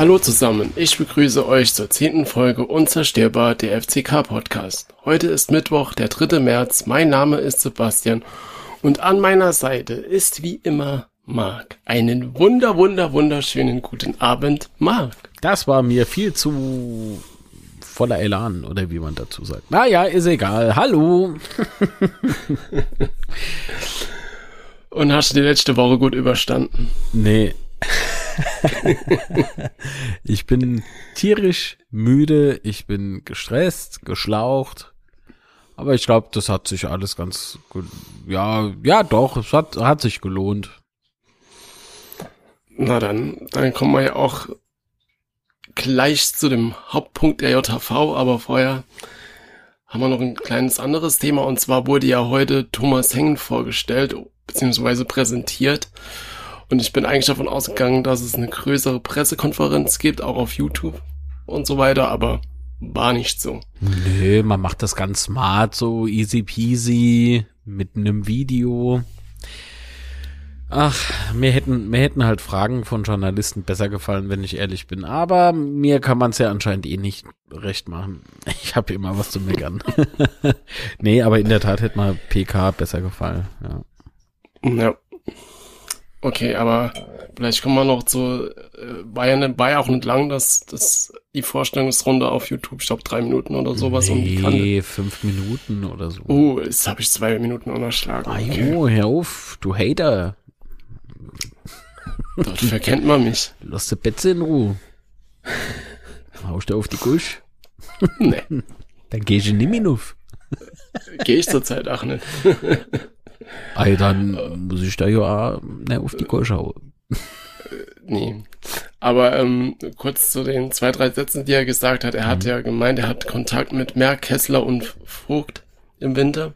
Hallo zusammen, ich begrüße euch zur zehnten Folge Unzerstörbar der FCK Podcast. Heute ist Mittwoch, der 3. März, mein Name ist Sebastian und an meiner Seite ist wie immer Marc. Einen wunder, wunder, wunderschönen guten Abend, Marc. Das war mir viel zu voller Elan, oder wie man dazu sagt. Naja, ist egal. Hallo. Und hast du die letzte Woche gut überstanden? Nee. ich bin tierisch müde, ich bin gestresst, geschlaucht. Aber ich glaube, das hat sich alles ganz gut. Ja, ja, doch, es hat, hat sich gelohnt. Na dann, dann kommen wir ja auch gleich zu dem Hauptpunkt der JHV, aber vorher haben wir noch ein kleines anderes Thema und zwar wurde ja heute Thomas Hengen vorgestellt bzw. präsentiert und ich bin eigentlich davon ausgegangen, dass es eine größere Pressekonferenz gibt, auch auf YouTube und so weiter, aber war nicht so. Nö, man macht das ganz smart, so easy peasy mit einem Video. Ach, mir hätten, mir hätten halt Fragen von Journalisten besser gefallen, wenn ich ehrlich bin. Aber mir kann man es ja anscheinend eh nicht recht machen. Ich habe immer was zu meckern. nee, aber in der Tat hätte mir PK besser gefallen. Ja. Ja. Okay, aber vielleicht kommen wir noch zu, äh, war ja, ne, war ja auch nicht lang, dass, dass die Vorstellungsrunde auf YouTube, ich glaube drei Minuten oder sowas nee, um die Kante. fünf Minuten oder so. Oh, jetzt habe ich zwei Minuten unterschlagen. Ah, jo, hör auf, du Hater. Dort verkennt man mich. Lass die Betze in Ruhe. Haust du auf die Gusch? nee. Dann gehst du nicht mehr auf. Geh ich zurzeit auch nicht. Ey, dann muss ich da ja auch ne, auf die Gusch hauen. Nee. Aber ähm, kurz zu den zwei, drei Sätzen, die er gesagt hat. Er hat ja gemeint, er hat Kontakt mit Merck, Kessler und Vogt im Winter.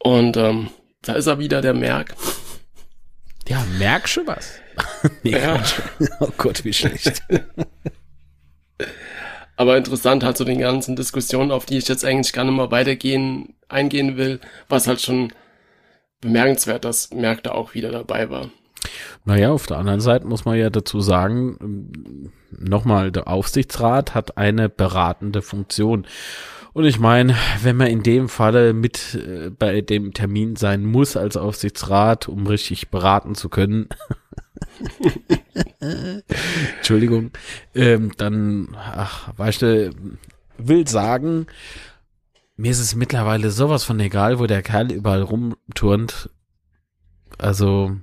Und ähm, da ist er wieder, der Merck. Ja, merk schon was. nee, Ja. Oh Gott, wie schlecht. Aber interessant halt so den ganzen Diskussionen, auf die ich jetzt eigentlich gar nicht mal weitergehen, eingehen will, was halt schon bemerkenswert, dass Merck da auch wieder dabei war. Naja, auf der anderen Seite muss man ja dazu sagen, ähm, nochmal, der Aufsichtsrat hat eine beratende Funktion. Und ich meine, wenn man in dem Falle mit äh, bei dem Termin sein muss als Aufsichtsrat, um richtig beraten zu können, Entschuldigung, ähm, dann, ach, weißt du, will sagen, mir ist es mittlerweile sowas von egal, wo der Kerl überall rumturnt. Also,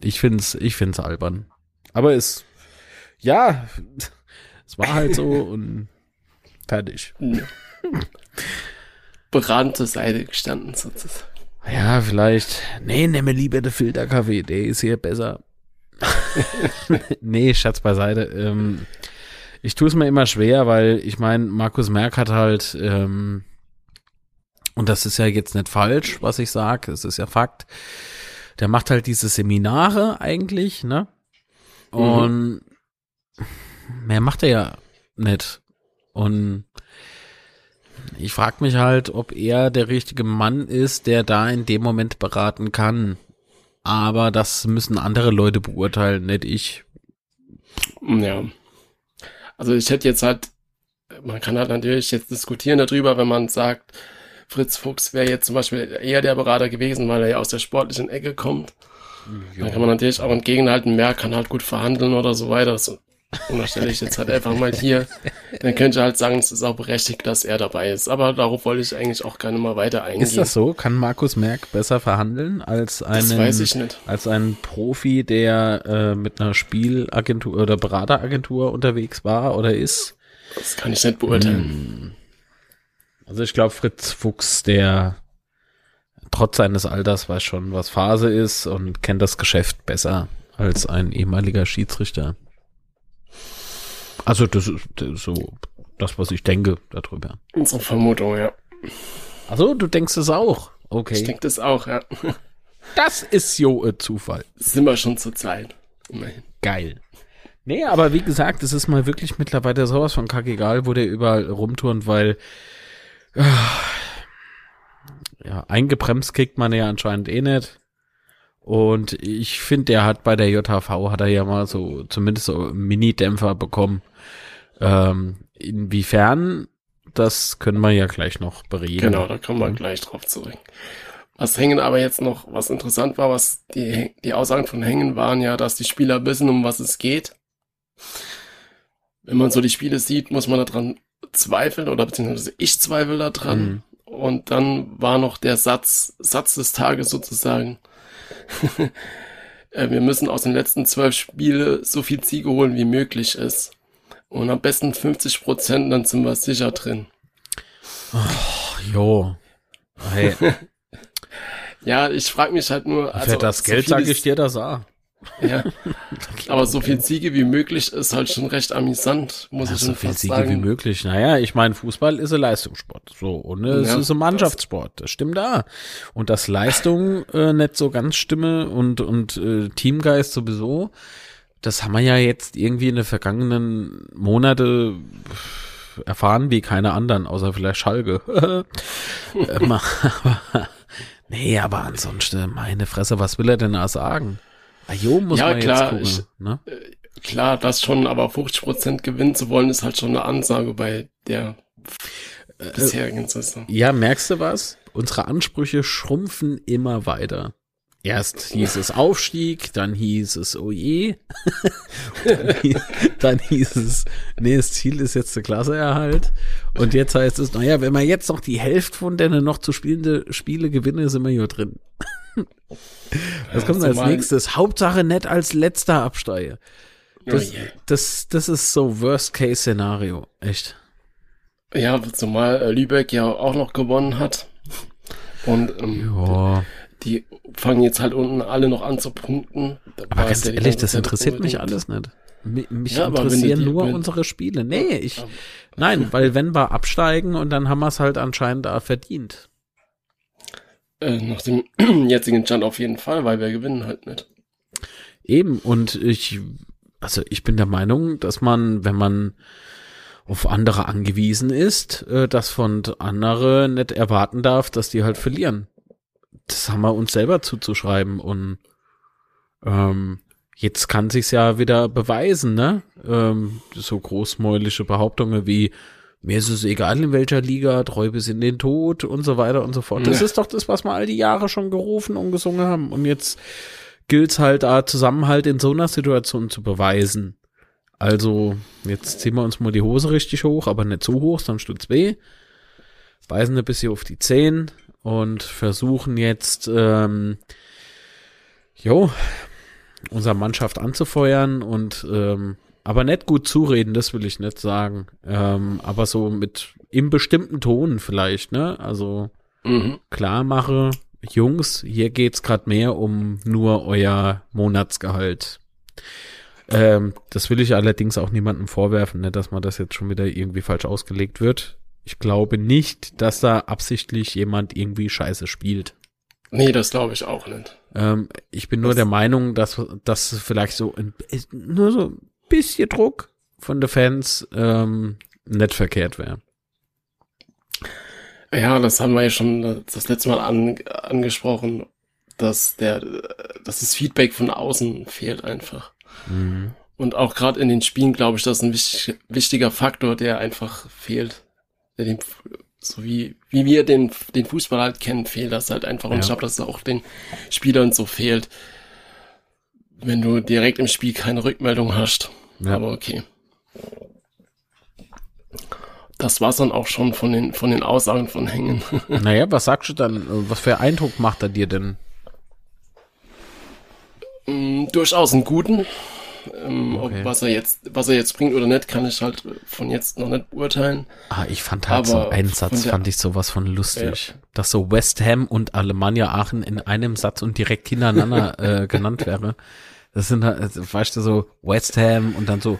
ich find's, ich find's albern. Aber es, ja, es war halt so und fertig. Zur Seite gestanden sozusagen. Ja, vielleicht, nee, nimm mir lieber den Filterkaffee, der ist hier besser. nee, Schatz beiseite. Ähm, ich tue es mir immer schwer, weil ich meine, Markus Merck hat halt, ähm, und das ist ja jetzt nicht falsch, was ich sage, es ist ja Fakt, der macht halt diese Seminare eigentlich, ne? Und mehr macht er ja nicht. Und ich frage mich halt, ob er der richtige Mann ist, der da in dem Moment beraten kann. Aber das müssen andere Leute beurteilen, nicht ich. Ja. Also ich hätte jetzt halt, man kann halt natürlich jetzt diskutieren darüber, wenn man sagt, Fritz Fuchs wäre jetzt zum Beispiel eher der Berater gewesen, weil er ja aus der sportlichen Ecke kommt. Dann kann man natürlich auch entgegenhalten, Merck kann halt gut verhandeln oder so weiter. So, und da stelle ich jetzt halt einfach mal hier. Dann könnte ich halt sagen, es ist auch berechtigt, dass er dabei ist. Aber darauf wollte ich eigentlich auch gerne mal weiter eingehen. Ist das so? Kann Markus Merck besser verhandeln als einen, Das als ein Profi, der äh, mit einer Spielagentur oder Berateragentur unterwegs war oder ist? Das kann ich nicht beurteilen. Also ich glaube, Fritz Fuchs, der trotz seines Alters weiß schon, was Phase ist und kennt das Geschäft besser als ein ehemaliger Schiedsrichter. Also das ist, so das, was ich denke darüber. Unsere Vermutung, ja. Also du denkst es auch. Ich Okay. denke das auch, ja. Das ist jo ein Zufall. Sind wir schon zur Zeit. Immerhin. Geil. Nee, aber wie gesagt, es ist mal wirklich mittlerweile sowas von kackegal, wo der überall rumturnt, weil ah, ja, eingebremst kriegt man ja anscheinend eh nicht. Und ich finde, der hat bei der JHV hat er ja mal so zumindest so Mini-Dämpfer bekommen. Ähm, inwiefern, das können wir ja gleich noch bereden. Genau, da kommen wir gleich drauf zurück. Was Hängen aber jetzt noch, was interessant war, was die, die Aussagen von Hängen waren ja, dass die Spieler wissen, um was es geht. Wenn man so die Spiele sieht, muss man daran zweifeln oder beziehungsweise ich zweifle daran. Mhm. Und dann war noch der Satz, Satz des Tages sozusagen. Äh, wir müssen aus den letzten zwölf Spiele so viel Siege holen, wie möglich ist. Und am besten 50 Prozent, dann sind wir sicher drin. Ach, jo. Hey. ja, ich frage mich halt nur. Also, Für das Geld so sage ich dir das auch. Ja. Aber so viel Siege wie möglich ist halt schon recht amüsant, muss ja, ich so viel Siege sagen. wie möglich. Naja, ich meine, Fußball ist ein Leistungssport. So, und es ja, ist ein Mannschaftssport. Das stimmt da. Und dass Leistung äh, nicht so ganz stimme und, und äh, Teamgeist sowieso, das haben wir ja jetzt irgendwie in den vergangenen Monate erfahren wie keine anderen, außer vielleicht Schalke. ähm, aber, nee, aber ansonsten, meine Fresse, was will er denn da sagen? Ajo muss ja, man klar, jetzt gucken. Ich, ne? Äh, klar, das schon, aber 50% gewinnen zu wollen, ist halt schon eine Ansage bei der äh, bisherigen Saison. Ja, merkst du was? Unsere Ansprüche schrumpfen immer weiter. Erst hieß es Aufstieg, dann hieß es oh je, dann, hieß, dann, hieß es, nee, das Ziel ist jetzt der Klasseerhalt. Und jetzt heißt es, naja, wenn man jetzt noch die Hälfte von denen noch zu spielende Spiele gewinne, sind wir hier drin. Was kommt als nächstes? Hauptsache nett als letzter Absteiger. Das, oh das, das ist so Worst-Case-Szenario. Echt. Ja, zumal Lübeck ja auch noch gewonnen hat. Und ähm, ja. Die fangen jetzt halt unten alle noch an zu punkten. aber ganz ja ehrlich, das interessiert mich alles nicht. Mich, ja, interessieren nur wenn, unsere Spiele. Nee, ich, nein, weil wenn wir absteigen und dann haben wir es halt anscheinend da verdient. Äh, nach dem jetzigen Stand auf jeden Fall, weil wir gewinnen halt nicht. Eben, und ich, also ich bin der Meinung, dass man, wenn man auf andere angewiesen ist, äh, dass von andere nicht erwarten darf, dass die halt verlieren. Das haben wir uns selber zuzuschreiben und ähm, jetzt kann sich's ja wieder beweisen, ne? Ähm, so großmäulige Behauptungen wie mir ist es egal in welcher Liga, treu bis in den Tod und so weiter und so fort. Das ja. ist doch das, was wir all die Jahre schon gerufen und gesungen haben. Und jetzt gilt's halt da Zusammenhalt in so einer Situation zu beweisen. Also, jetzt ziehen wir uns mal die Hose richtig hoch, aber nicht so hoch, sonst tut's weh. Beißen ein bisschen auf die Zehen und versuchen jetzt, ähm, jo, unsere Mannschaft anzufeuern und ähm, aber nicht gut zureden, das will ich nicht sagen. Ähm, aber so mit im bestimmten Ton vielleicht, ne? Also mhm. klar mache, Jungs, hier geht's gerade mehr um nur euer Monatsgehalt. Ähm, das will ich allerdings auch niemandem vorwerfen, ne, dass man das jetzt schon wieder irgendwie falsch ausgelegt wird. Ich glaube nicht, dass da absichtlich jemand irgendwie Scheiße spielt. Nee, das glaube ich auch nicht. Ähm, ich bin das nur der Meinung, dass das vielleicht so ein, nur so bisschen Druck von den Fans ähm, nicht verkehrt wäre. Ja, das haben wir ja schon das letzte Mal an, angesprochen, dass der, dass das Feedback von außen fehlt einfach. Mhm. Und auch gerade in den Spielen, glaube ich, das ist ein wichtig, wichtiger Faktor, der einfach fehlt. Dem, so wie, wie wir den, den Fußball halt kennen, fehlt das halt einfach. Und ja. ich glaube, dass es auch den Spielern so fehlt wenn du direkt im Spiel keine Rückmeldung hast. Ja. Aber okay. Das war's dann auch schon von den, von den Aussagen von Hängen. naja, was sagst du dann? Was für Eindruck macht er dir denn? Mm, durchaus einen guten. Ähm, okay. was er jetzt, was er jetzt bringt oder nicht, kann ich halt von jetzt noch nicht beurteilen. Ah, ich fand halt Aber so einen Satz, der, fand ich sowas von lustig. Ja. Dass so West Ham und Alemannia Aachen in einem Satz und direkt hintereinander äh, genannt wäre. Das sind halt, also, weißt du, so West Ham und dann so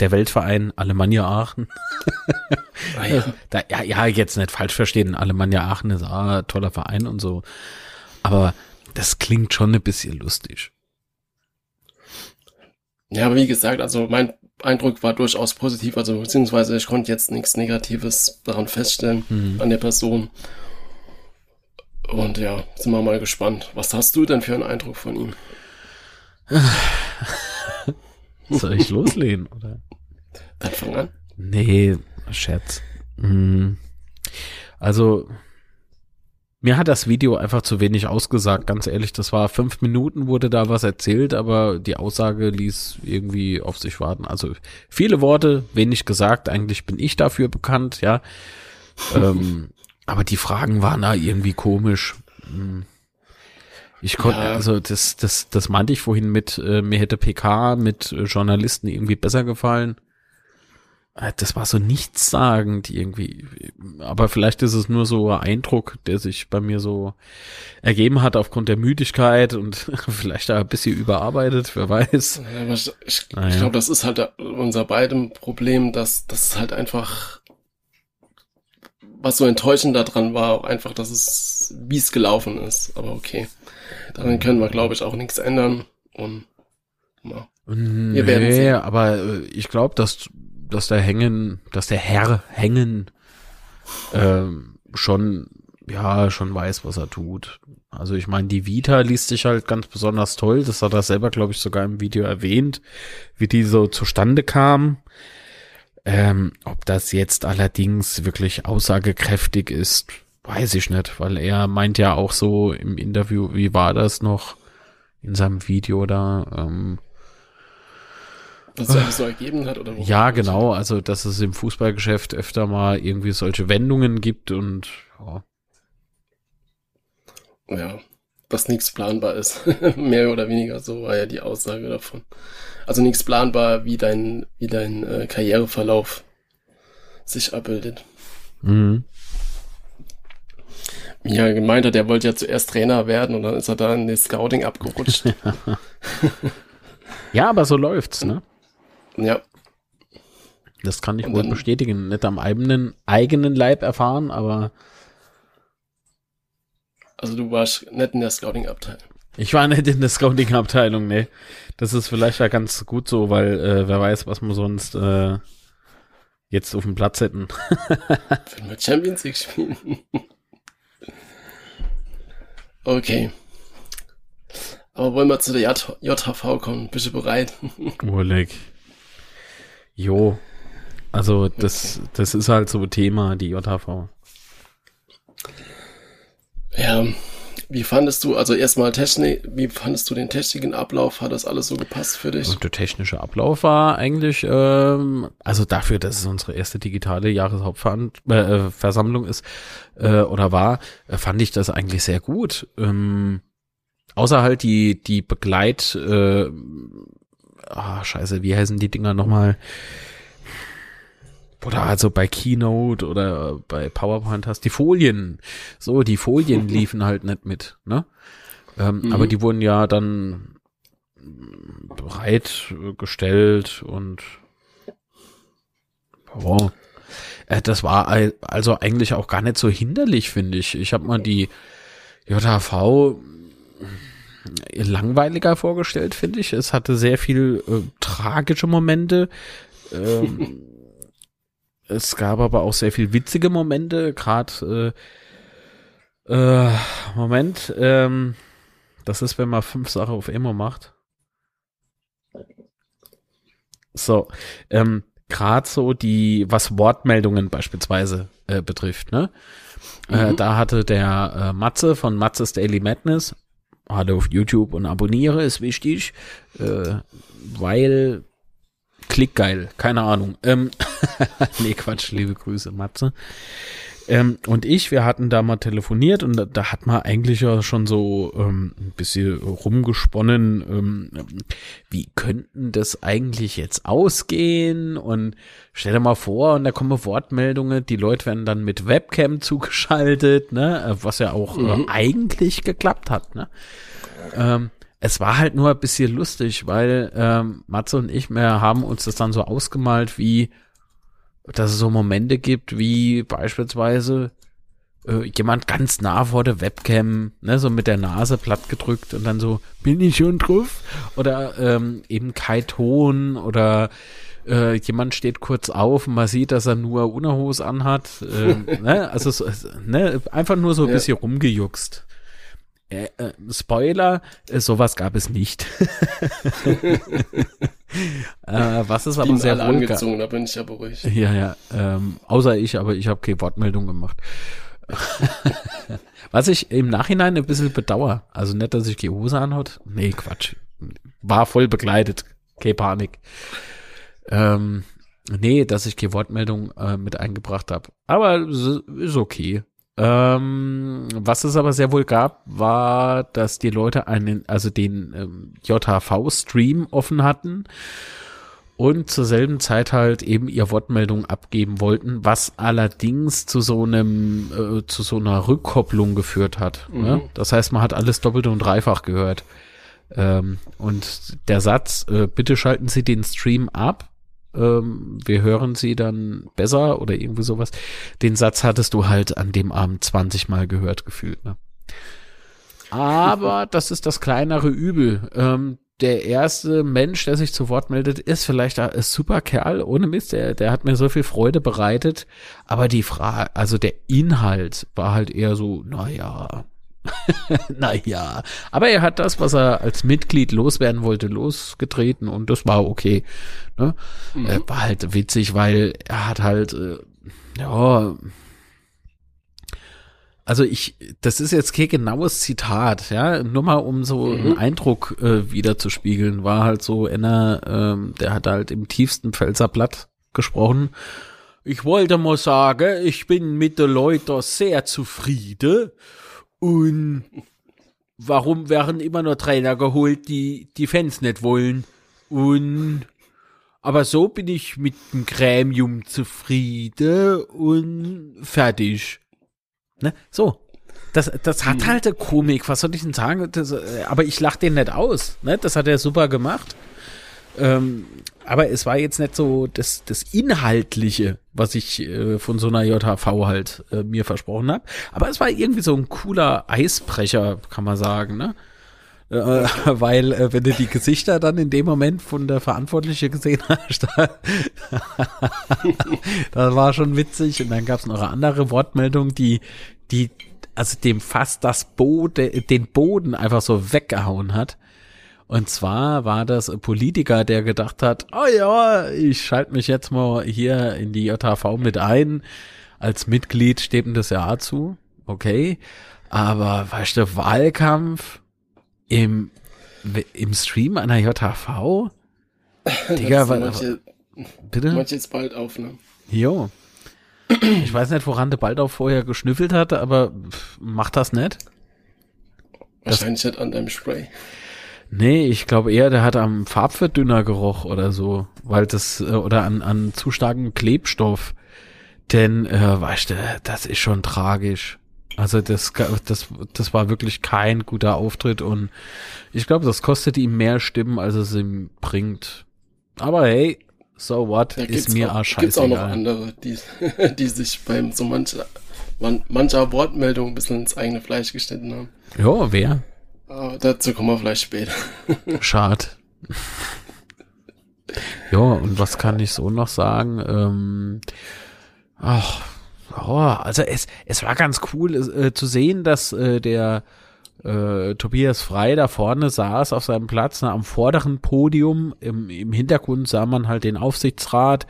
der Weltverein Alemannia Aachen. Ah, ja. Da, ja, ja, jetzt nicht falsch verstehen. Alemannia Aachen ist ah, ein toller Verein und so. Aber das klingt schon ein bisschen lustig. Ja, aber wie gesagt, also mein Eindruck war durchaus positiv, also beziehungsweise ich konnte jetzt nichts Negatives daran feststellen mhm. an der Person. Und ja, sind wir mal gespannt. Was hast du denn für einen Eindruck von ihm? Soll ich loslegen, oder? Dann fang an. Nee, Scherz. Hm. Also, mir hat das Video einfach zu wenig ausgesagt, ganz ehrlich. Das war fünf Minuten, wurde da was erzählt, aber die Aussage ließ irgendwie auf sich warten. Also viele Worte, wenig gesagt. Eigentlich bin ich dafür bekannt, ja. ähm, aber die Fragen waren da irgendwie komisch. Hm. Ich konnte, ja. also das, das, das meinte ich vorhin mit, äh, mir hätte PK mit Journalisten irgendwie besser gefallen. Äh, das war so nichtssagend irgendwie. Aber vielleicht ist es nur so ein Eindruck, der sich bei mir so ergeben hat aufgrund der Müdigkeit und vielleicht da ein bisschen überarbeitet, wer weiß. Ja, ich, ich, naja. glaube, das ist halt unser beidem Problem, dass das halt einfach was so enttäuschend daran war, auch einfach, dass es, wie es gelaufen ist. Aber okay. Daran können wir, glaube ich, auch nichts ändern. Und ja. wir werden sehen. aber äh, ich glaube, dass dass der Hängen, dass der Herr Hängen ähm, schon, ja, schon weiß, was er tut. Also ich meine, die Vita liest sich halt ganz besonders toll. Das hat er selber, glaube ich, sogar im Video erwähnt, wie die so zustande kam. Ähm, ob das jetzt allerdings wirklich aussagekräftig ist, weiß ich nicht, weil er meint ja auch so im Interview, wie war das noch in seinem Video da? Ähm, es einfach so ergeben hat? Oder ja, genau. Also, dass es im Fußballgeschäft öfter mal irgendwie solche Wendungen gibt und ja. Ja, dass nichts planbar ist. Mehr oder weniger so war ja die Aussage davon. Also nichts planbar, wie dein, wie dein äh, Karriereverlauf sich abbildet. Mhm. Ja, gemeint hat, er wollte ja zuerst Trainer werden und dann ist er da in das Scouting abgerutscht. ja, aber so läuft's, ne? Ja. Das kann ich wohl bestätigen. Nicht am eigenen, eigenen Leib erfahren, aber. Also du warst nicht in der Scouting-Abteilung. Ich war nicht in der Scouting-Abteilung, ne. Das ist vielleicht ja ganz gut so, weil äh, wer weiß, was wir sonst äh, jetzt auf dem Platz hätten. Wenn wir Champions League spielen. okay. Aber wollen wir zu der JHV kommen? Bist du bereit? Oleg. Jo, also das, okay. das ist halt so ein Thema, die JHV. Ja, wie fandest du, also erstmal Technik, wie fandest du den technischen Ablauf? Hat das alles so gepasst für dich? Und der technische Ablauf war eigentlich, ähm, also dafür, dass es unsere erste digitale Jahreshauptversammlung äh, ist äh, oder war, äh, fand ich das eigentlich sehr gut. Ähm, außer halt die, die Begleit, äh, ah, scheiße, wie heißen die Dinger nochmal? Oder also bei Keynote oder bei PowerPoint hast die Folien. So, die Folien liefen halt nicht mit, ne? Ähm, mhm. Aber die wurden ja dann bereitgestellt und oh, äh, das war also eigentlich auch gar nicht so hinderlich, finde ich. Ich habe mal die JHV langweiliger vorgestellt, finde ich. Es hatte sehr viel äh, tragische Momente. Ähm, es gab aber auch sehr viel witzige Momente, gerade äh, äh, Moment, ähm, das ist, wenn man fünf Sachen auf Emo macht. So, ähm, gerade so die, was Wortmeldungen beispielsweise äh, betrifft, ne? Äh, mhm. Äh, da hatte der äh, Matze von Matzes Daily Madness alle auf YouTube und abonniere ist wichtig, äh, weil klickgeil, keine Ahnung. Ähm, nee, Quatsch, liebe Grüße, Matze. Ähm, und ich, wir hatten da mal telefoniert und da, da hat man eigentlich ja schon so ähm, ein bisschen rumgesponnen, ähm, wie könnten das eigentlich jetzt ausgehen? Und stell dir mal vor, und da kommen Wortmeldungen, die Leute werden dann mit Webcam zugeschaltet, ne? Was ja auch äh, mhm. äh, eigentlich geklappt hat, ne? Ähm, es war halt nur ein bisschen lustig, weil ähm, Matze und ich, wir haben uns das dann so ausgemalt, wie dass es so Momente gibt, wie beispielsweise äh, jemand ganz nah vor der Webcam, ne, so mit der Nase platt gedrückt und dann so, bin ich schon drauf? Oder ähm, eben kein Ton oder äh, jemand steht kurz auf und man sieht, dass er nur Unterhose anhat. Äh, ne? Also so, ne? einfach nur so ein Ja. bisschen rumgejuckst. Äh, äh, Spoiler, äh, sowas gab es nicht. äh, was es aber sehr wohl angezogen, da bin ich ja beruhigt. Ja, ja. Ähm, außer ich, aber ich habe keine Wortmeldung gemacht. Was ich im Nachhinein ein bisschen bedauere. Also nicht, dass ich die Hose anhat. Nee, Quatsch. War voll begleitet. Keine Panik. Ähm, nee, dass ich keine Wortmeldung äh, mit eingebracht habe. Aber ist okay. Ähm, was es aber sehr wohl gab, war, dass die Leute einen, also den ähm, JHV-Stream offen hatten und zur selben Zeit halt eben ihr Wortmeldung abgeben wollten, was allerdings zu so einem, äh, zu so einer Rückkopplung geführt hat. Ne? Mhm. Das heißt, man hat alles doppelt und dreifach gehört. Ähm, und der Satz, äh, bitte schalten Sie den Stream ab, ähm, wir hören Sie dann besser oder irgendwie sowas, den Satz hattest du halt an dem Abend 20 Mal gehört gefühlt. Ne? Aber das ist das kleinere Übel. Ähm, der erste Mensch, der sich zu Wort meldet, ist vielleicht ein super Kerl, ohne Mist, der, der hat mir so viel Freude bereitet. Aber die Frage, also der Inhalt war halt eher so, naja, naja. Aber er hat das, was er als Mitglied loswerden wollte, losgetreten und das war okay. Ne? Mhm. Äh, war halt witzig, weil er hat halt, äh, ja, also ich, das ist jetzt kein genaues Zitat, ja, nur mal um so Mhm. einen Eindruck äh, wieder zu spiegeln, war halt so einer, ähm, der hat halt im tiefsten Pfälzer Blatt gesprochen. Ich wollte mal sagen, ich bin mit den Leuten sehr zufrieden und warum werden immer nur Trainer geholt, die die Fans nicht wollen und aber so bin ich mit dem Gremium zufrieden und fertig. Ne? So. Das, das hat halt eine Komik, was soll ich denn sagen? Das, äh, aber ich lach den nicht aus. Ne? Das hat er super gemacht. Ähm, aber es war jetzt nicht so das, das Inhaltliche, was ich äh, von so einer JHV halt äh, mir versprochen habe. Aber es war irgendwie so ein cooler Eisbrecher, kann man sagen, ne? Äh, weil, äh, wenn du die Gesichter dann in dem Moment von der Verantwortliche gesehen hast, da, das war schon witzig. Und dann gab es noch eine andere Wortmeldung, die, die, also dem fast das Boden, den Boden einfach so weggehauen hat. Und zwar war das ein Politiker, der gedacht hat, oh ja, ich schalte mich jetzt mal hier in die JHV mit ein. Als Mitglied steht ihm das ja zu. Okay. Aber weißt du, Wahlkampf im, im Stream einer JHV? Digga, Das manche, bitte? manche jetzt bald auf, ne? Jo. Ich weiß nicht, woran der Baldau vorher geschnüffelt hatte, aber macht das nicht? Wahrscheinlich nicht an deinem Spray. Nee, ich glaube eher, der hat am Farbverdünner geroch oder so, weil das, äh, oder an, an zu starkem Klebstoff. Denn, äh, weißt du, das ist schon tragisch. Also das, das, das war wirklich kein guter Auftritt und ich glaube, das kostet ihm mehr Stimmen, als es ihm bringt. Aber hey, so what, Da ist mir auch, auch gibt's auch noch scheißegal. andere, die, die sich beim so mancher, man, mancher Wortmeldung ein bisschen ins eigene Fleisch geschnitten haben. Jo, wer? Aber dazu kommen wir vielleicht später. Schade. ja, und was kann ich so noch sagen? Ähm, ach, ja, also es, es war ganz cool äh, zu sehen, dass äh, der äh, Tobias Frei da vorne saß auf seinem Platz ne, am vorderen Podium. Im, Im Hintergrund sah man halt den Aufsichtsrat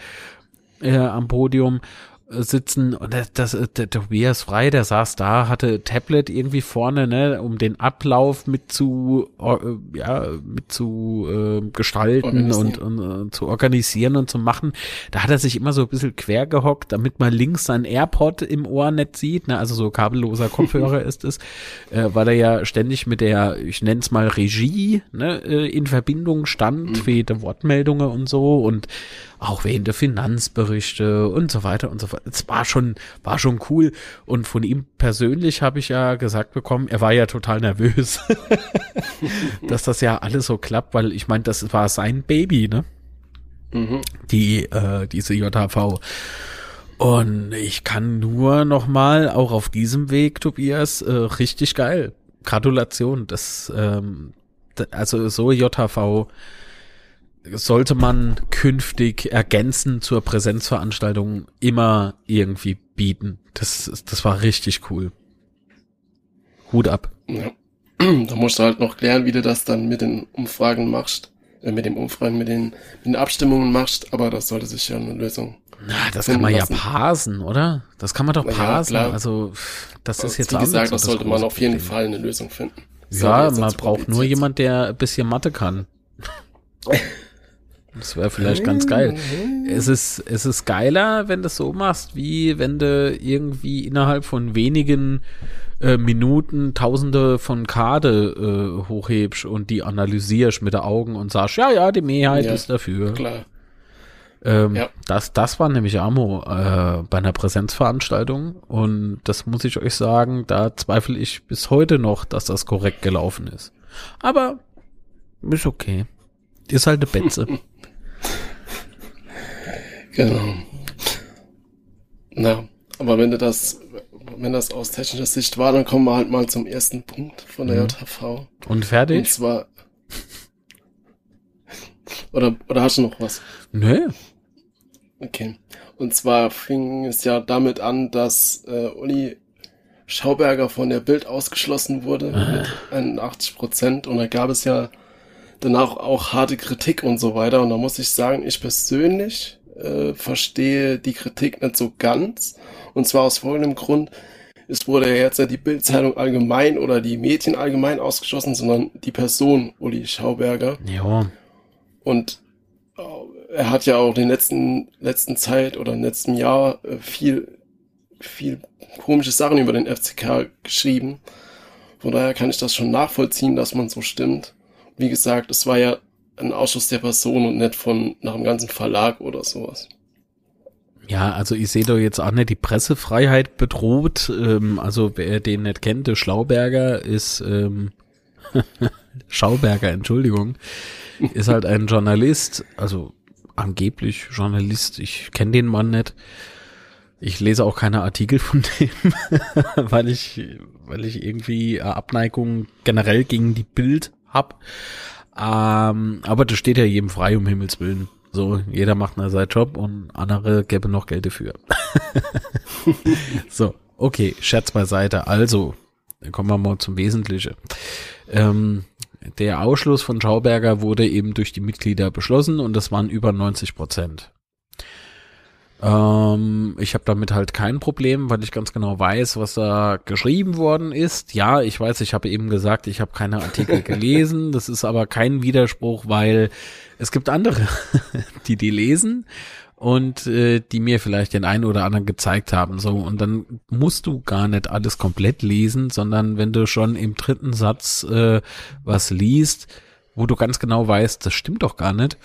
äh, am Podium sitzen und das, das der Tobias Frei, der saß da, hatte Tablet irgendwie vorne, ne, um den Ablauf mit zu äh, ja mit zu äh, gestalten und, Organisieren. und äh, zu organisieren und zu machen. Da hat er sich immer so ein bisschen quer gehockt, damit man links sein AirPod im Ohr nicht sieht, ne, also so kabelloser Kopfhörer ist es, äh, weil er ja ständig mit der, ich nenne es mal Regie, ne, äh, in Verbindung stand, für jede Wortmeldungen und so und auch wegen der Finanzberichte und so weiter und so fort. Es war schon, war schon cool. Und von ihm persönlich habe ich ja gesagt bekommen, er war ja total nervös, dass das ja alles so klappt, weil ich meine, das war sein Baby, ne? Mhm. Die, äh, diese JHV. Und ich kann nur noch mal auch auf diesem Weg, Tobias, äh, richtig geil. Gratulation. Das, ähm, also so JHV sollte man künftig ergänzend zur Präsenzveranstaltung immer irgendwie bieten. Das, das war richtig cool. Hut ab. Ja. Da musst du halt noch klären, wie du das dann mit den Umfragen machst, äh, mit dem Umfragen, mit den, mit den Abstimmungen machst, aber das sollte sich ja eine Lösung. Na, das kann man lassen. ja parsen, oder? Das kann man doch parsen. Ja, also, das ist jetzt Wie gesagt, das sollte man auf jeden Problem. Fall eine Lösung finden. Das ja, man braucht nur jemand, der ein bisschen Mathe kann. Das wäre vielleicht ganz geil. Es ist, es ist geiler, wenn du es so machst, wie wenn du irgendwie innerhalb von wenigen äh, Minuten Tausende von Karte äh, hochhebst und die analysierst mit den Augen und sagst, ja, ja, die Mehrheit ja, ist dafür. Klar. Ähm, ja. das, das war nämlich Amo äh, bei einer Präsenzveranstaltung und das muss ich euch sagen, da zweifle ich bis heute noch, dass das korrekt gelaufen ist. Aber ist okay. Ist halt eine Betze. genau. Na, aber wenn du das wenn das aus technischer Sicht war, dann kommen wir halt mal zum ersten Punkt von der mhm. JHV. Und fertig? Und zwar. oder, oder hast du noch was? Nö. Okay. Und zwar fing es ja damit an, dass äh, Uli Schauberger von der Bild ausgeschlossen wurde ah. mit 81 Prozent. Und da gab es ja danach auch harte Kritik und so weiter. Und da muss ich sagen, ich persönlich äh, verstehe die Kritik nicht so ganz. Und zwar aus folgendem Grund. Es wurde ja jetzt nicht die Bildzeitung allgemein oder die Medien allgemein ausgeschlossen, sondern die Person Uli Schauberger. Ja. Und äh, er hat ja auch in der letzten, letzten Zeit oder im letzten Jahr äh, viel, viel komische Sachen über den FCK geschrieben. Von daher kann ich das schon nachvollziehen, dass man so stimmt. Wie gesagt, es war ja ein Ausschuss der Person und nicht von nach dem ganzen Verlag oder sowas. Ja, also ich sehe doch jetzt auch nicht die Pressefreiheit bedroht. Ähm, also wer den nicht kennt, der Schlauberger ist ähm, Schauberger, Entschuldigung, ist halt ein Journalist, also angeblich Journalist. Ich kenne den Mann nicht. Ich lese auch keine Artikel von dem, weil ich, weil ich irgendwie Abneigung generell gegen die Bild hab. Ähm, aber das steht ja jedem frei, um Himmels Willen. So, jeder macht einen seinen Job und andere gäbe noch Geld dafür. so, okay, Scherz beiseite. Also, dann kommen wir mal zum Wesentlichen. Ähm, der Ausschluss von Schauberger wurde eben durch die Mitglieder beschlossen und das waren über 90 Prozent. Ähm, ich habe damit halt kein Problem, weil ich ganz genau weiß, was da geschrieben worden ist. Ja, ich weiß, ich habe eben gesagt, ich habe keine Artikel gelesen. Das ist aber kein Widerspruch, weil es gibt andere, die die lesen und äh, die mir vielleicht den einen oder anderen gezeigt haben. So und dann musst du gar nicht alles komplett lesen, sondern wenn du schon im dritten Satz äh, was liest, wo du ganz genau weißt, das stimmt doch gar nicht